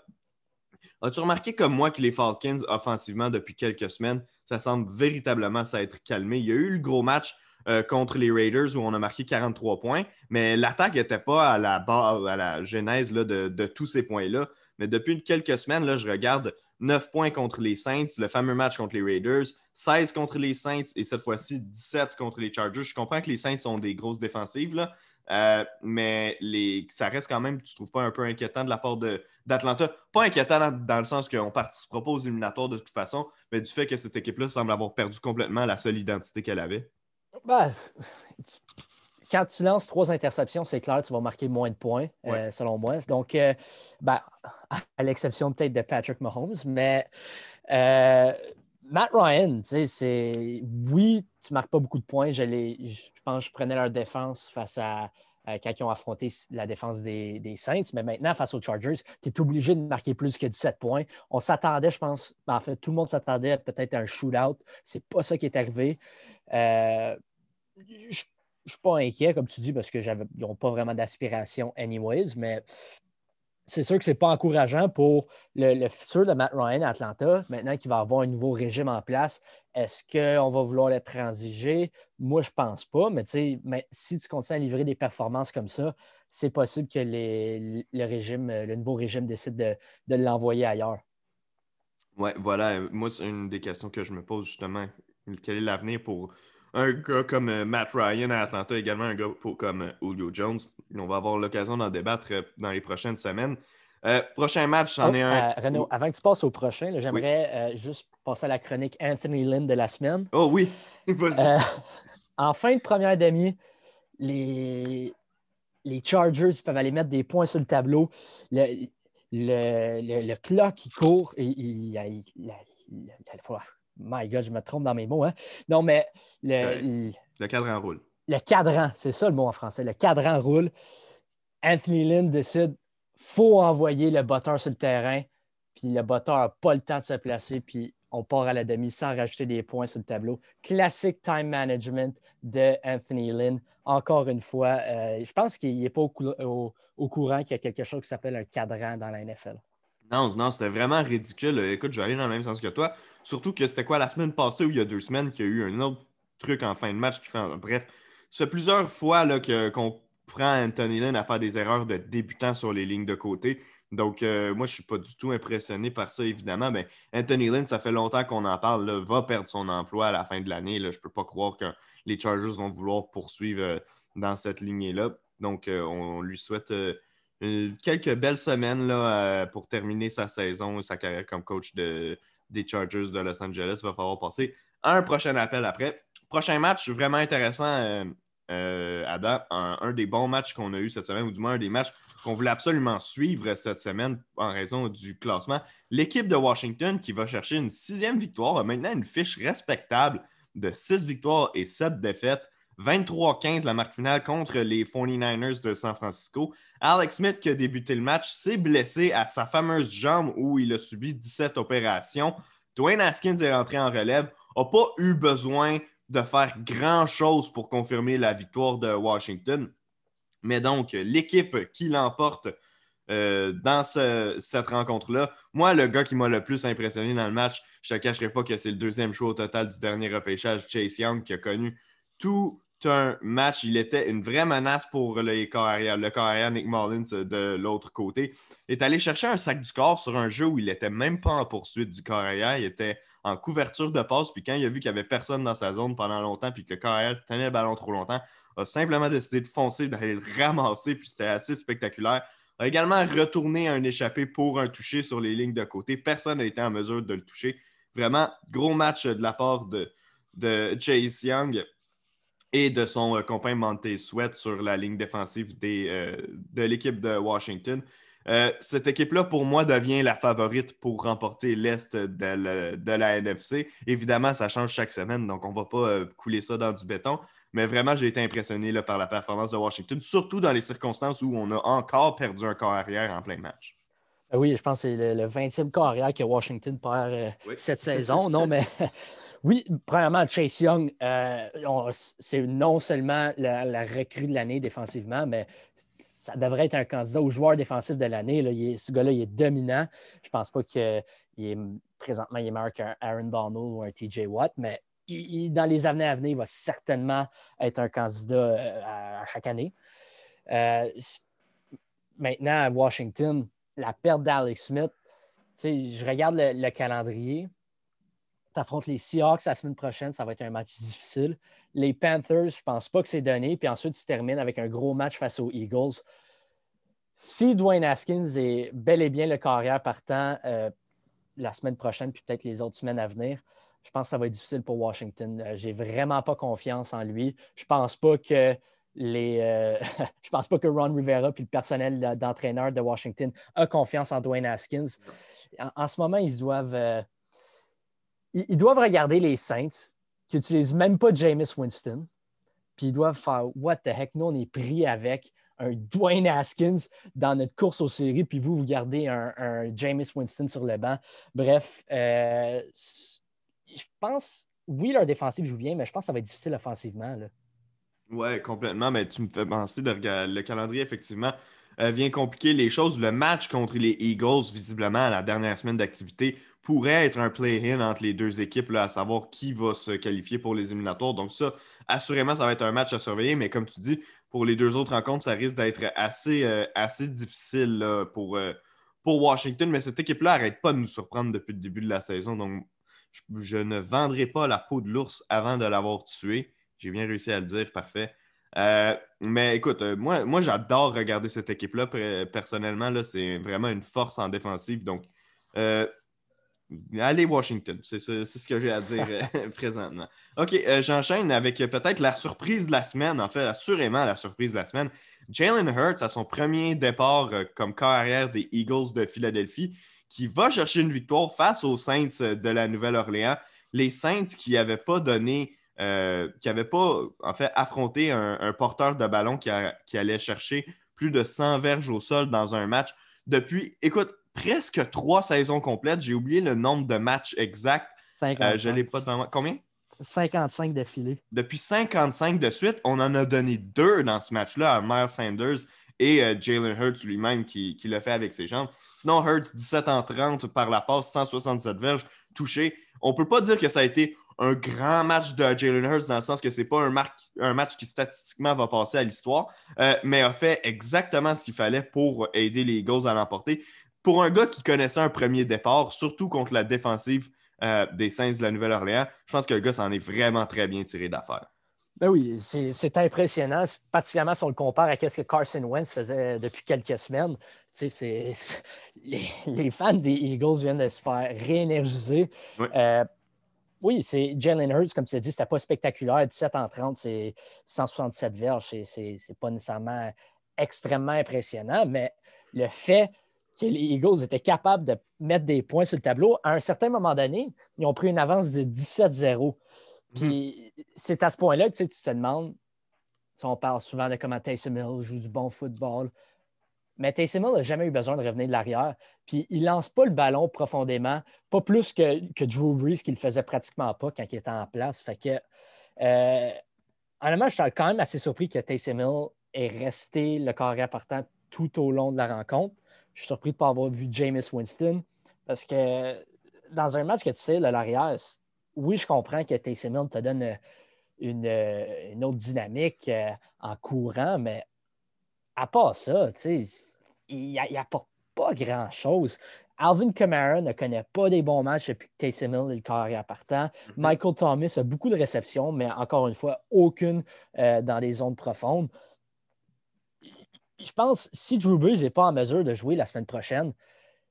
As-tu remarqué comme moi que les Falcons, offensivement, depuis quelques semaines, ça semble véritablement s'être calmé? Il y a eu le gros match euh, contre les Raiders où on a marqué 43 points, mais l'attaque n'était pas à la base, à la genèse de, tous ces points-là. Mais depuis quelques semaines, là, je regarde 9 points contre les Saints, le fameux match contre les Raiders, 16 contre les Saints et cette fois-ci 17 contre les Chargers. Je comprends que les Saints sont des grosses défensives, là, euh, mais les, ça reste quand même, tu ne trouves pas un peu inquiétant de la part d'Atlanta? Pas inquiétant dans, le sens qu'on ne participera pas aux éliminatoires de toute façon, mais du fait que cette équipe-là semble avoir perdu complètement la seule identité qu'elle avait. Ben, quand tu lances trois interceptions, c'est clair, tu vas marquer moins de points, euh, selon moi. Donc, euh, ben, à l'exception peut-être de Patrick Mahomes, mais Matt Ryan, c'est oui, tu ne marques pas beaucoup de points. Je, je je prenais leur défense face à, quand ils ont affronté la défense des, Saints. Mais maintenant, face aux Chargers, tu es obligé de marquer plus que 17 points. On s'attendait, je pense, ben, en fait, tout le monde s'attendait peut-être à un shootout. C'est pas ça qui est arrivé. Euh, je ne suis pas inquiet, comme tu dis, parce qu'ils n'ont pas vraiment d'aspiration anyways, mais c'est sûr que ce n'est pas encourageant pour le, futur de Matt Ryan à Atlanta, maintenant qu'il va avoir un nouveau régime en place. Est-ce qu'on va vouloir le transiger? Moi, je ne pense pas, mais, mais si tu continues à livrer des performances comme ça, c'est possible que le, régime, le nouveau régime décide de, l'envoyer ailleurs. Oui, voilà. Moi, c'est une des questions que je me pose justement. Quel est l'avenir pour un gars comme euh, Matt Ryan à Atlanta, également un gars comme euh, Julio Jones. On va avoir l'occasion d'en débattre euh, dans les prochaines semaines. prochain match, c'en oh, est un. Renaud, avant que tu passes au prochain, j'aimerais juste passer à la chronique Anthony Lynn de la semaine. Oh oui, en fin de première demi, les, les Chargers peuvent aller mettre des points sur le tableau. Le, le, le, clock, qui court et il, il, il, My God, je me trompe dans mes mots. Hein? Non, mais le, le, cadran roule. Le cadran, c'est ça le mot en français. Le cadran roule. Anthony Lynn décide faut envoyer le botteur sur le terrain. Puis le botteur n'a pas le temps de se placer. Puis on part à la demi sans rajouter des points sur le tableau. Classique time management de Anthony Lynn. Encore une fois, euh, je pense qu'il n'est pas au, courant qu'il y a quelque chose qui s'appelle un cadran dans la NFL. Non, non, c'était vraiment ridicule. Écoute, je vais aller dans le même sens que toi. Surtout que c'était quoi la semaine passée ou il y a deux semaines qu'il y a eu un autre truc en fin de match qui fait. Bref, c'est plusieurs fois qu'on prend Anthony Lynn à faire des erreurs de débutant sur les lignes de côté. Donc, euh, moi, je ne suis pas du tout impressionné par ça, évidemment. Mais Anthony Lynn, ça fait longtemps qu'on en parle, va perdre son emploi à la fin de l'année. Je ne peux pas croire que les Chargers vont vouloir poursuivre euh, dans cette lignée-là. Donc, euh, on, lui souhaite quelques belles semaines là, pour terminer sa saison, sa carrière comme coach des Chargers de Los Angeles. Il va falloir passer un prochain appel après. Prochain match vraiment intéressant euh, Adam, un, des bons matchs qu'on a eu cette semaine, ou du moins un des matchs qu'on voulait absolument suivre cette semaine en raison du classement. L'équipe de Washington qui va chercher une sixième victoire a maintenant une fiche respectable de six victoires et sept défaites. 23-15 la marque finale contre les 49ers de San Francisco. Alex Smith qui a débuté le match s'est blessé à sa fameuse jambe où il a subi 17 opérations. Dwayne Haskins est rentré en relève, n'a pas eu besoin de faire grand-chose pour confirmer la victoire de Washington. Mais donc, l'équipe qui l'emporte euh, dans cette rencontre-là, moi, le gars qui m'a le plus impressionné dans le match, je ne te cacherai pas que c'est le deuxième choix au total du dernier repêchage, Chase Young, qui a connu tout un match. Il était une vraie menace pour le carrière. Le carrière Nick Mullins de l'autre côté est allé chercher un sac du corps sur un jeu où il n'était même pas en poursuite du carrière. Il était en couverture de passe. Puis quand il a vu qu'il n'y avait personne dans sa zone pendant longtemps, puis que le carrière tenait le ballon trop longtemps, a simplement décidé de foncer, d'aller le ramasser. Puis c'était assez spectaculaire. A également retourné un échappé pour un toucher sur les lignes de côté. Personne n'a été en mesure de le toucher. Vraiment, gros match de la part de Chase Young et de son euh, compagnon Monte Sweat sur la ligne défensive euh, de l'équipe de Washington. Euh, cette équipe-là, pour moi, devient la favorite pour remporter l'Est de, la NFC. Évidemment, ça change chaque semaine, donc on ne va pas couler ça dans du béton. Mais vraiment, j'ai été impressionné par la performance de Washington, surtout dans les circonstances où on a encore perdu un corps arrière en plein match. Oui, je pense que c'est le, 20e corps arrière que Washington perd cette saison. Non, mais *laughs* Oui, premièrement, Chase Young, euh, c'est non seulement la, recrue de l'année défensivement, mais ça devrait être un candidat au joueur défensif de l'année. Ce gars-là, il est dominant. Je ne pense pas qu'il est présentement il qu'un Aaron Donald ou un TJ Watt, mais dans les années à venir, il va certainement être un candidat euh, à, chaque année. Euh, maintenant, à Washington, la perte d'Alex Smith, je regarde le calendrier affrontes les Seahawks la semaine prochaine, ça va être un match difficile. Les Panthers, je ne pense pas que c'est donné. Puis ensuite, tu termines avec un gros match face aux Eagles. Si Dwayne Haskins est bel et bien le carrière partant euh, la semaine prochaine, puis peut-être les autres semaines à venir, je pense que ça va être difficile pour Washington. Je euh, J'ai vraiment pas confiance en lui. Je pense pas que les, euh, *laughs* je pense pas que Ron Rivera puis le personnel d'entraîneur de Washington a confiance en Dwayne Haskins. En, ce moment, ils doivent ils, doivent regarder les Saints qui n'utilisent même pas Jameis Winston. Puis ils doivent faire What the heck? Nous, on est pris avec un Dwayne Haskins dans notre course aux séries, puis vous, vous gardez un, Jameis Winston sur le banc. Bref, euh, je pense, oui, leur défensive joue bien, mais je pense que ça va être difficile offensivement. Là. Ouais, complètement. Mais tu me fais penser de le calendrier, effectivement. Euh, vient compliquer les choses. Le match contre les Eagles, visiblement, à la dernière semaine d'activité, pourrait être un play-in entre les deux équipes, à savoir qui va se qualifier pour les éliminatoires. Donc, ça, assurément, ça va être un match à surveiller. Mais comme tu dis, pour les deux autres rencontres, ça risque d'être assez, euh, difficile pour, euh, pour Washington. Mais cette équipe-là n'arrête pas de nous surprendre depuis le début de la saison. Donc, je, ne vendrai pas la peau de l'ours avant de l'avoir tué. J'ai bien réussi à le dire, parfait. Euh, mais écoute, moi, moi j'adore regarder cette équipe-là. Personnellement, là, c'est vraiment une force en défensive. Donc, Allez, Washington. C'est ce que j'ai à dire euh, *laughs* présentement. OK, euh, j'enchaîne avec euh, peut-être la surprise de la semaine. En fait, assurément la surprise de la semaine. Jalen Hurts a son premier départ comme carrière des Eagles de Philadelphie qui va chercher une victoire face aux Saints de la Nouvelle-Orléans. Les Saints qui n'avaient pas donné, qui n'avaient pas en fait affronté un, porteur de ballon qui, qui allait chercher plus de 100 verges au sol dans un match depuis, écoute, presque trois saisons complètes. J'ai oublié le nombre de matchs exacts Euh, je l'ai pas dans Combien? 55 d'affilée. Depuis 55 de suite, on en a donné deux dans ce match-là à Miles Sanders et euh, Jalen Hurts lui-même qui, qui l'a fait avec ses jambes. Sinon, Hurts, 17 en 30 par la passe, 167 verges, touché. On ne peut pas dire que ça a été un grand match de Jalen Hurts dans le sens que ce n'est pas un, un, match qui statistiquement va passer à l'histoire, euh, mais a fait exactement ce qu'il fallait pour aider les Eagles à l'emporter. Pour un gars qui connaissait un premier départ, surtout contre la défensive euh, des Saints de la Nouvelle-Orléans, je pense que le gars s'en est vraiment très bien tiré d'affaire. Ben oui, c'est impressionnant, particulièrement si on le compare à ce que Carson Wentz faisait depuis quelques semaines. Les, les, fans des Eagles viennent de se faire réénergiser. Euh, oui, c'est Jalen Hurts, comme tu as dit, c'était pas spectaculaire. 17 en 30, c'est 167 verges. C'est pas nécessairement extrêmement impressionnant, mais le fait que les Eagles étaient capables de mettre des points sur le tableau, à un certain moment donné, ils ont pris une avance de 17-0. Puis mhm. c'est à ce point-là que tu, te demandes, on parle souvent de comment Taysom Hill joue du bon football, mais Taysom Hill n'a jamais eu besoin de revenir de l'arrière. Puis il lance pas le ballon profondément, pas plus que, Drew Brees, qui le faisait pratiquement pas quand il était en place. Fait que, euh, honnêtement, je suis quand même assez surpris que Taysom Hill ait resté le carrière partant tout au long de la rencontre. Je suis surpris de ne pas avoir vu Jameis Winston parce que dans un match que tu sais, l'arrière, oui, je comprends que Taysom Hill te donne une, autre dynamique euh, en courant, mais à part ça, il n'apporte pas grand-chose. Alvin Kamara ne connaît pas des bons matchs depuis que Taysom Hill est le carrière partant. Mm-hmm. Michael Thomas a beaucoup de réceptions, mais encore une fois, aucune euh, dans des zones profondes. Je pense si Drew Brees n'est pas en mesure de jouer la semaine prochaine,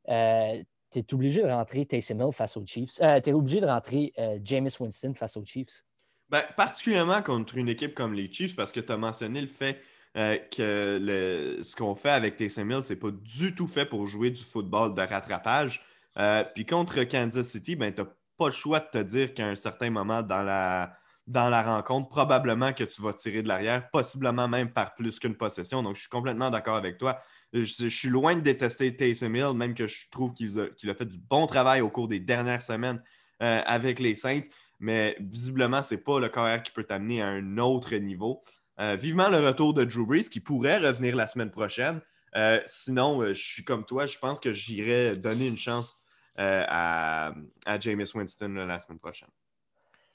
euh, tu es obligé de rentrer Taysom Hill face aux Chiefs. Euh, tu es obligé de rentrer James Winston face aux Chiefs. Ben, particulièrement contre une équipe comme les Chiefs, parce que tu as mentionné le fait euh, que ce qu'on fait avec Taysom Hill, c'est pas du tout fait pour jouer du football de rattrapage. Euh, puis contre Kansas City, ben, tu n'as pas le choix de te dire qu'à un certain moment dans la, dans la rencontre, probablement que tu vas tirer de l'arrière, possiblement même par plus qu'une possession. Donc, je suis complètement d'accord avec toi. Je, suis loin de détester Taysom Hill, même que je trouve qu'il a, fait du bon travail au cours des dernières semaines euh, avec les Saints. Mais visiblement, ce n'est pas le carrière qui peut t'amener à un autre niveau. Euh, vivement le retour de Drew Brees qui pourrait revenir la semaine prochaine. Euh, sinon, euh, je suis comme toi, je pense que j'irai donner une chance à, à Jameis Winston la semaine prochaine.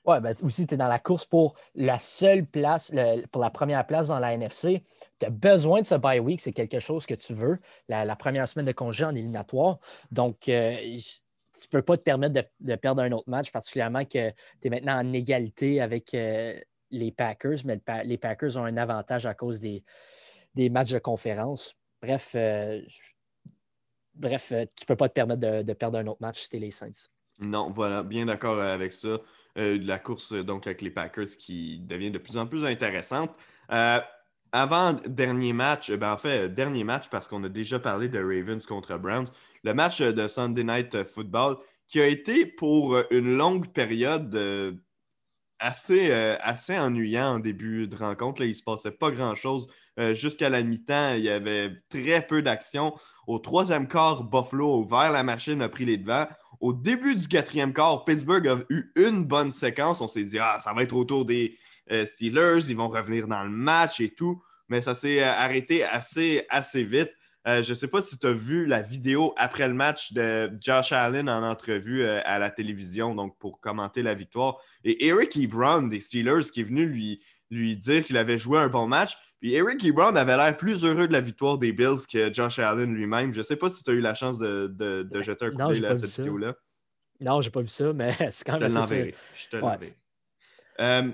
Oui, ben, aussi, tu es dans la course pour la seule place, pour la première place dans la NFC. Tu as besoin de ce bye week, c'est quelque chose que tu veux, la, première semaine de congé en éliminatoire. Donc, tu ne peux pas te permettre de, perdre un autre match, particulièrement que tu es maintenant en égalité avec les Packers, mais les Packers ont un avantage à cause des, matchs de conférence. Bref, euh, bref euh, tu ne peux pas te permettre de, perdre un autre match si tu les Saints. Non, voilà, bien d'accord avec ça. Euh, la course donc avec les Packers qui devient de plus en plus intéressante. avant dernier match, ben, en fait, dernier match parce qu'on a déjà parlé de Ravens contre Browns, le match de Sunday Night Football qui a été pour une longue période assez, euh, assez ennuyant en début de rencontre. Là. Il ne se passait pas grand-chose. Euh, jusqu'à la mi-temps, il y avait très peu d'action. Au troisième quart, Buffalo a ouvert la machine, a pris les devants. Au début du quatrième quart, Pittsburgh a eu une bonne séquence. On s'est dit, ah, ça va être autour des euh, Steelers, ils vont revenir dans le match et tout. Mais ça s'est arrêté assez, assez vite. Euh, je ne sais pas si tu as vu la vidéo après le match de Josh Allen en entrevue euh, à la télévision, donc pour commenter la victoire. Et Eric Ebron des Steelers qui est venu lui, lui dire qu'il avait joué un bon match. Puis Eric Ebron avait l'air plus heureux de la victoire des Bills que Josh Allen lui-même. Je ne sais pas si tu as eu la chance de, de, jeter un coup d'œil à cette vidéo-là. Non, j'ai pas vu ça, mais *laughs* c'est quand même assez... Je te l'enverrai. Euh,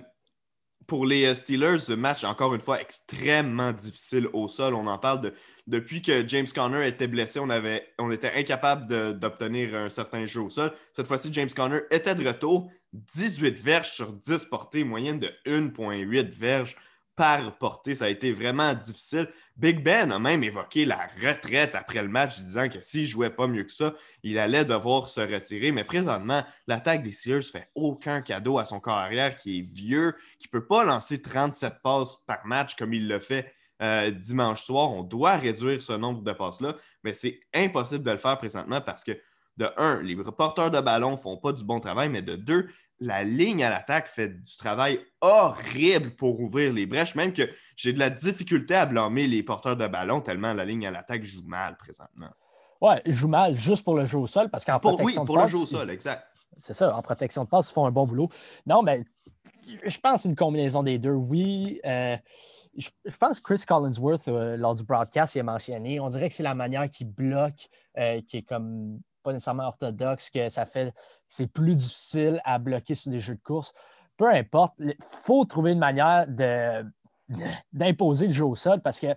pour les Steelers, ce match, encore une fois, extrêmement difficile au sol. On en parle de depuis que James Conner était blessé, on, était incapable d'obtenir un certain jeu au sol. Cette fois-ci, James Conner était de retour. 18 verges sur 10 portées, moyenne de 1,8 verges par portée. Ça a été vraiment difficile. Big Ben a même évoqué la retraite après le match, disant que s'il ne jouait pas mieux que ça, il allait devoir se retirer. Mais présentement, l'attaque des Sears fait aucun cadeau à son corps arrière qui est vieux, qui ne peut pas lancer 37 passes par match comme il le fait euh, dimanche soir. On doit réduire ce nombre de passes-là, mais c'est impossible de le faire présentement parce que de un, les porteurs de ballon ne font pas du bon travail, mais de deux, la ligne à l'attaque fait du travail horrible pour ouvrir les brèches, même que j'ai de la difficulté à blâmer les porteurs de ballon tellement la ligne à l'attaque joue mal présentement. Ouais, ils jouent mal juste pour le jeu au sol parce qu'en protection oui, pour le jeu au sol, exact. C'est ça, en protection de passe, ils font un bon boulot. Non, mais je pense une combinaison des deux. Oui, euh, je, pense que Chris Collinsworth, euh, lors du broadcast, il a mentionné, on dirait que c'est la manière qu'il bloque, euh, qui est comme pas nécessairement orthodoxe, que ça fait c'est plus difficile à bloquer sur des jeux de course. Peu importe, il faut trouver une manière *laughs* d'imposer le jeu au sol parce que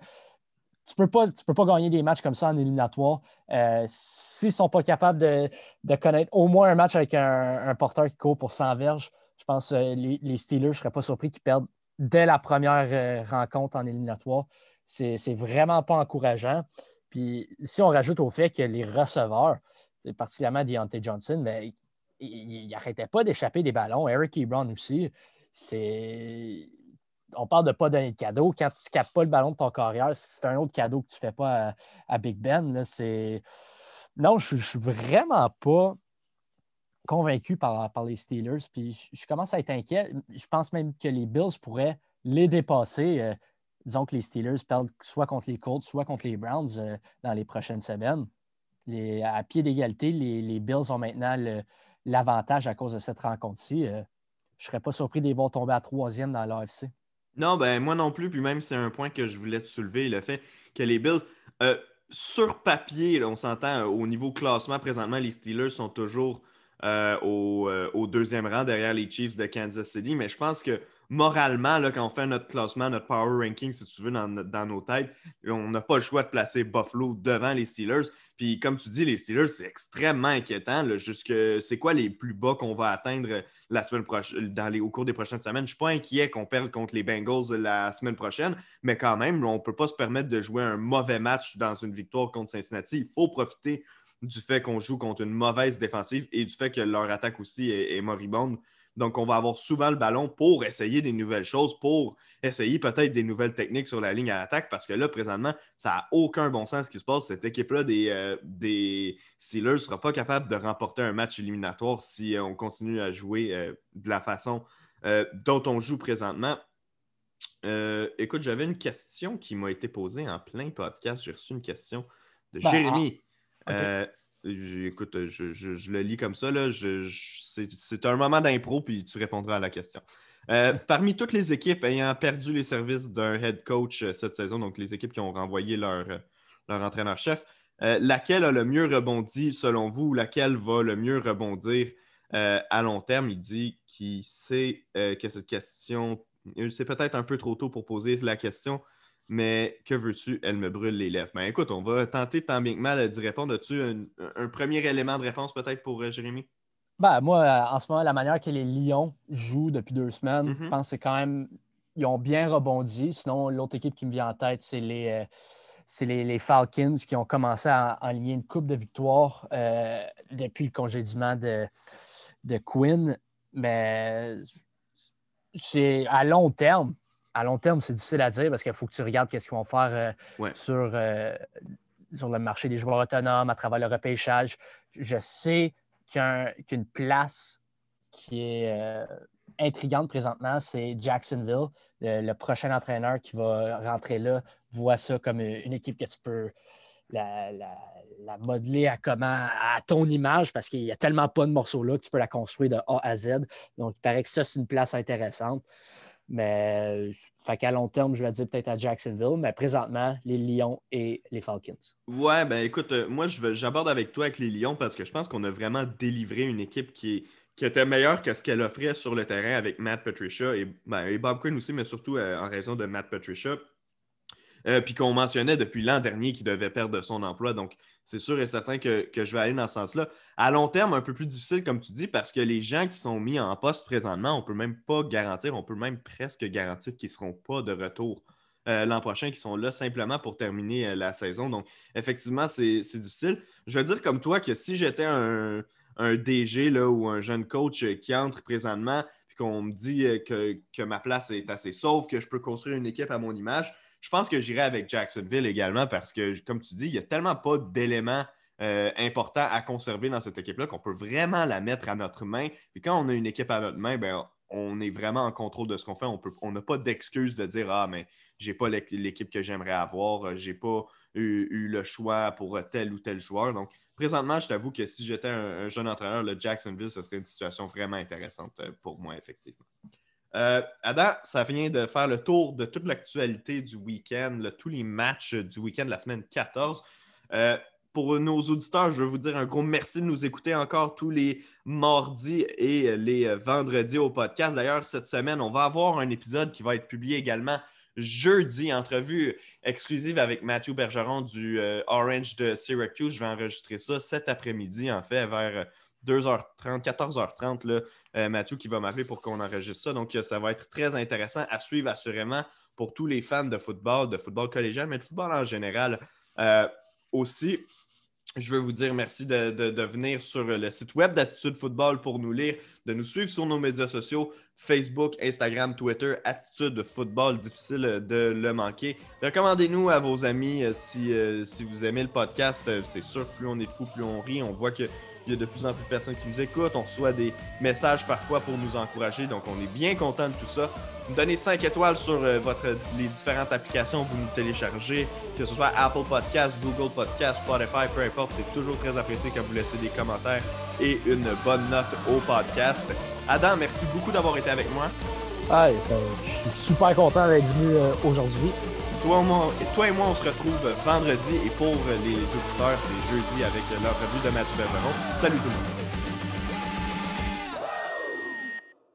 tu ne peux, pas, peux pas gagner des matchs comme ça en éliminatoire. Euh, s'ils ne sont pas capables de, connaître au moins un match avec un, porteur qui court pour 100 verges, je pense que les, les Steelers, je ne serais pas surpris qu'ils perdent dès la première euh, rencontre en éliminatoire. C'est vraiment pas encourageant. Puis si on rajoute au fait que les receveurs, particulièrement Deontay Johnson, mais il n'arrêtait pas d'échapper des ballons. Eric Ebron aussi. C'est. On parle de ne pas donner de cadeau. Quand tu ne capes pas le ballon de ton carrière, c'est un autre cadeau que tu ne fais pas à, Big Ben. Là, non, je ne suis vraiment pas convaincu par, par les Steelers. Puis je, commence à être inquiet. Je pense même que les Bills pourraient les dépasser. Euh, disons que les Steelers perdent soit contre les Colts, soit contre les Browns euh, dans les prochaines semaines à pied d'égalité, les, Bills ont maintenant l'avantage à cause de cette rencontre-ci. Euh, je ne serais pas surpris de les voir tomber à troisième dans l'AFC. Non, ben moi non plus. Puis même, c'est un point que je voulais te soulever, le fait que les Bills, sur papier, on s'entend, au niveau classement, présentement, les Steelers sont toujours au, deuxième rang derrière les Chiefs de Kansas City. Mais je pense que moralement, quand on fait notre classement, notre power ranking, si tu veux, dans, nos têtes, on n'a pas le choix de placer Buffalo devant les Steelers. Puis comme tu dis, les Steelers, c'est extrêmement inquiétant. c'est quoi les plus bas qu'on va atteindre la semaine prochaine, au cours des prochaines semaines? Je ne suis pas inquiet qu'on perde contre les Bengals la semaine prochaine, mais quand même, on ne peut pas se permettre de jouer un mauvais match dans une victoire contre Cincinnati. Il faut profiter du fait qu'on joue contre une mauvaise défensive et du fait que leur attaque aussi est moribonde. Donc, on va avoir souvent le ballon pour essayer des nouvelles choses, pour essayer peut-être des nouvelles techniques sur la ligne à l'attaque, parce que là, présentement, ça n'a aucun bon sens ce qui se passe. Cette équipe-là des, euh, des Steelers ne sera pas capable de remporter un match éliminatoire si euh, on continue à jouer euh, de la façon dont on joue présentement. écoute, j'avais une question qui m'a été posée en plein podcast. J'ai reçu une question de ben, Jérémy. Ah, Écoute, je, le lis comme ça. c'est un moment d'impro, puis tu répondras à la question. Euh, *laughs* parmi toutes les équipes ayant perdu les services d'un head coach euh, cette saison, donc les équipes qui ont renvoyé leur, euh, leur entraîneur-chef, laquelle a le mieux rebondi selon vous ou laquelle va le mieux rebondir à long terme? Il dit qu'il sait que cette question, c'est peut-être un peu trop tôt pour poser la question, mais que veux-tu, elle me brûle les lèvres. Ben écoute, on va tenter tant bien que mal d'y répondre. As-tu un, premier élément de réponse peut-être pour euh, Jérémy? Ben, moi, euh, en ce moment, la manière que les Lions jouent depuis deux semaines, je mm-hmm. pense que c'est quand même. Ils ont bien rebondi. Sinon, l'autre équipe qui me vient en tête, c'est les, euh, les, Falcons qui ont commencé à enligner une coupe de victoires depuis le congédiement de, de Quinn. Mais c'est à long terme, à long terme, c'est difficile à dire parce qu'il faut que tu regardes qu'est-ce qu'ils vont faire euh, sur, euh, sur le marché des joueurs autonomes, à travers le repêchage. Je sais qu'il y a une place qui est euh, intrigante présentement, c'est Jacksonville. Le, prochain entraîneur qui va rentrer là voit ça comme une équipe que tu peux la, modeler à comment à ton image parce qu'il n'y a tellement pas de morceaux là que tu peux la construire de A à Z. Donc, il paraît que ça, c'est une place intéressante. Mais fait qu'à long terme, je vais dire peut-être à Jacksonville, mais présentement, les Lions et les Falcons. Ouais, ben écoute, euh, moi, j'aborde avec toi avec les Lions parce que je pense qu'on a vraiment délivré une équipe qui, qui était meilleure que ce qu'elle offrait sur le terrain avec Matt Patricia et, ben, Bob Quinn aussi, mais surtout euh, en raison de Matt Patricia. Euh, puis qu'on mentionnait depuis l'an dernier qu'il devait perdre son emploi. Donc, c'est sûr et certain que, je vais aller dans ce sens-là. À long terme, un peu plus difficile, comme tu dis, parce que les gens qui sont mis en poste présentement, on ne peut même pas garantir, on peut même presque garantir qu'ils ne seront pas de retour euh, l'an prochain, qui sont là simplement pour terminer euh, la saison. Donc, effectivement, c'est difficile. Je veux dire comme toi que si j'étais un, DG là, ou un jeune coach qui entre présentement, puis qu'on me dit que, que ma place est assez sauve, que je peux construire une équipe à mon image, je pense que j'irai avec Jacksonville également parce que, comme tu dis, il n'y a tellement pas d'éléments euh, important à conserver dans cette équipe-là, qu'on peut vraiment la mettre à notre main. Et quand on a une équipe à notre main, ben, on est vraiment en contrôle de ce qu'on fait. On n'a pas d'excuse de dire Ah, mais j'ai pas l'équipe que j'aimerais avoir, j'ai pas eu, le choix pour tel ou tel joueur. Donc, présentement, je t'avoue que si j'étais un, jeune entraîneur, le Jacksonville, ce serait une situation vraiment intéressante euh, pour moi, effectivement. Euh, Adam, ça vient de faire le tour de toute l'actualité du week-end, tous les matchs du week-end de la semaine 14. Euh, pour nos auditeurs, je veux vous dire un gros merci de nous écouter encore tous les mardis et les vendredis au podcast. D'ailleurs, cette semaine, on va avoir un épisode qui va être publié également jeudi, entrevue exclusive avec Mathieu Bergeron du euh, Orange de Syracuse. Je vais enregistrer ça cet après-midi, en fait, vers 2h30, 14h30. Là, euh, Mathieu qui va m'appeler pour qu'on enregistre ça. Donc, ça va être très intéressant à suivre assurément pour tous les fans de football, de football collégial, mais de football en général. Euh, aussi, je veux vous dire merci de, venir sur le site web d'Attitude Football pour nous lire, de nous suivre sur nos médias sociaux, Facebook, Instagram, Twitter, Attitude Football, difficile de le manquer. Recommandez-nous à vos amis euh, si, euh, si vous aimez le podcast. Euh, c'est sûr, plus on est de fou, plus on rit. On voit que il y a de plus en plus de personnes qui nous écoutent. On reçoit des messages parfois pour nous encourager. Donc, on est bien content de tout ça. Donnez 5 étoiles sur euh, votre, les différentes applications que vous nous téléchargez, que ce soit Apple Podcast, Google Podcast, Spotify, peu importe. C'est toujours très apprécié quand vous laissez des commentaires et une bonne note au podcast. Adam, merci beaucoup d'avoir été avec moi. je suis super content d'être venu euh, aujourd'hui. Toi, et moi, on se retrouve vendredi et pour les auditeurs, c'est jeudi avec l'entrevue de Mathieu Bergeron. Salut tout le monde.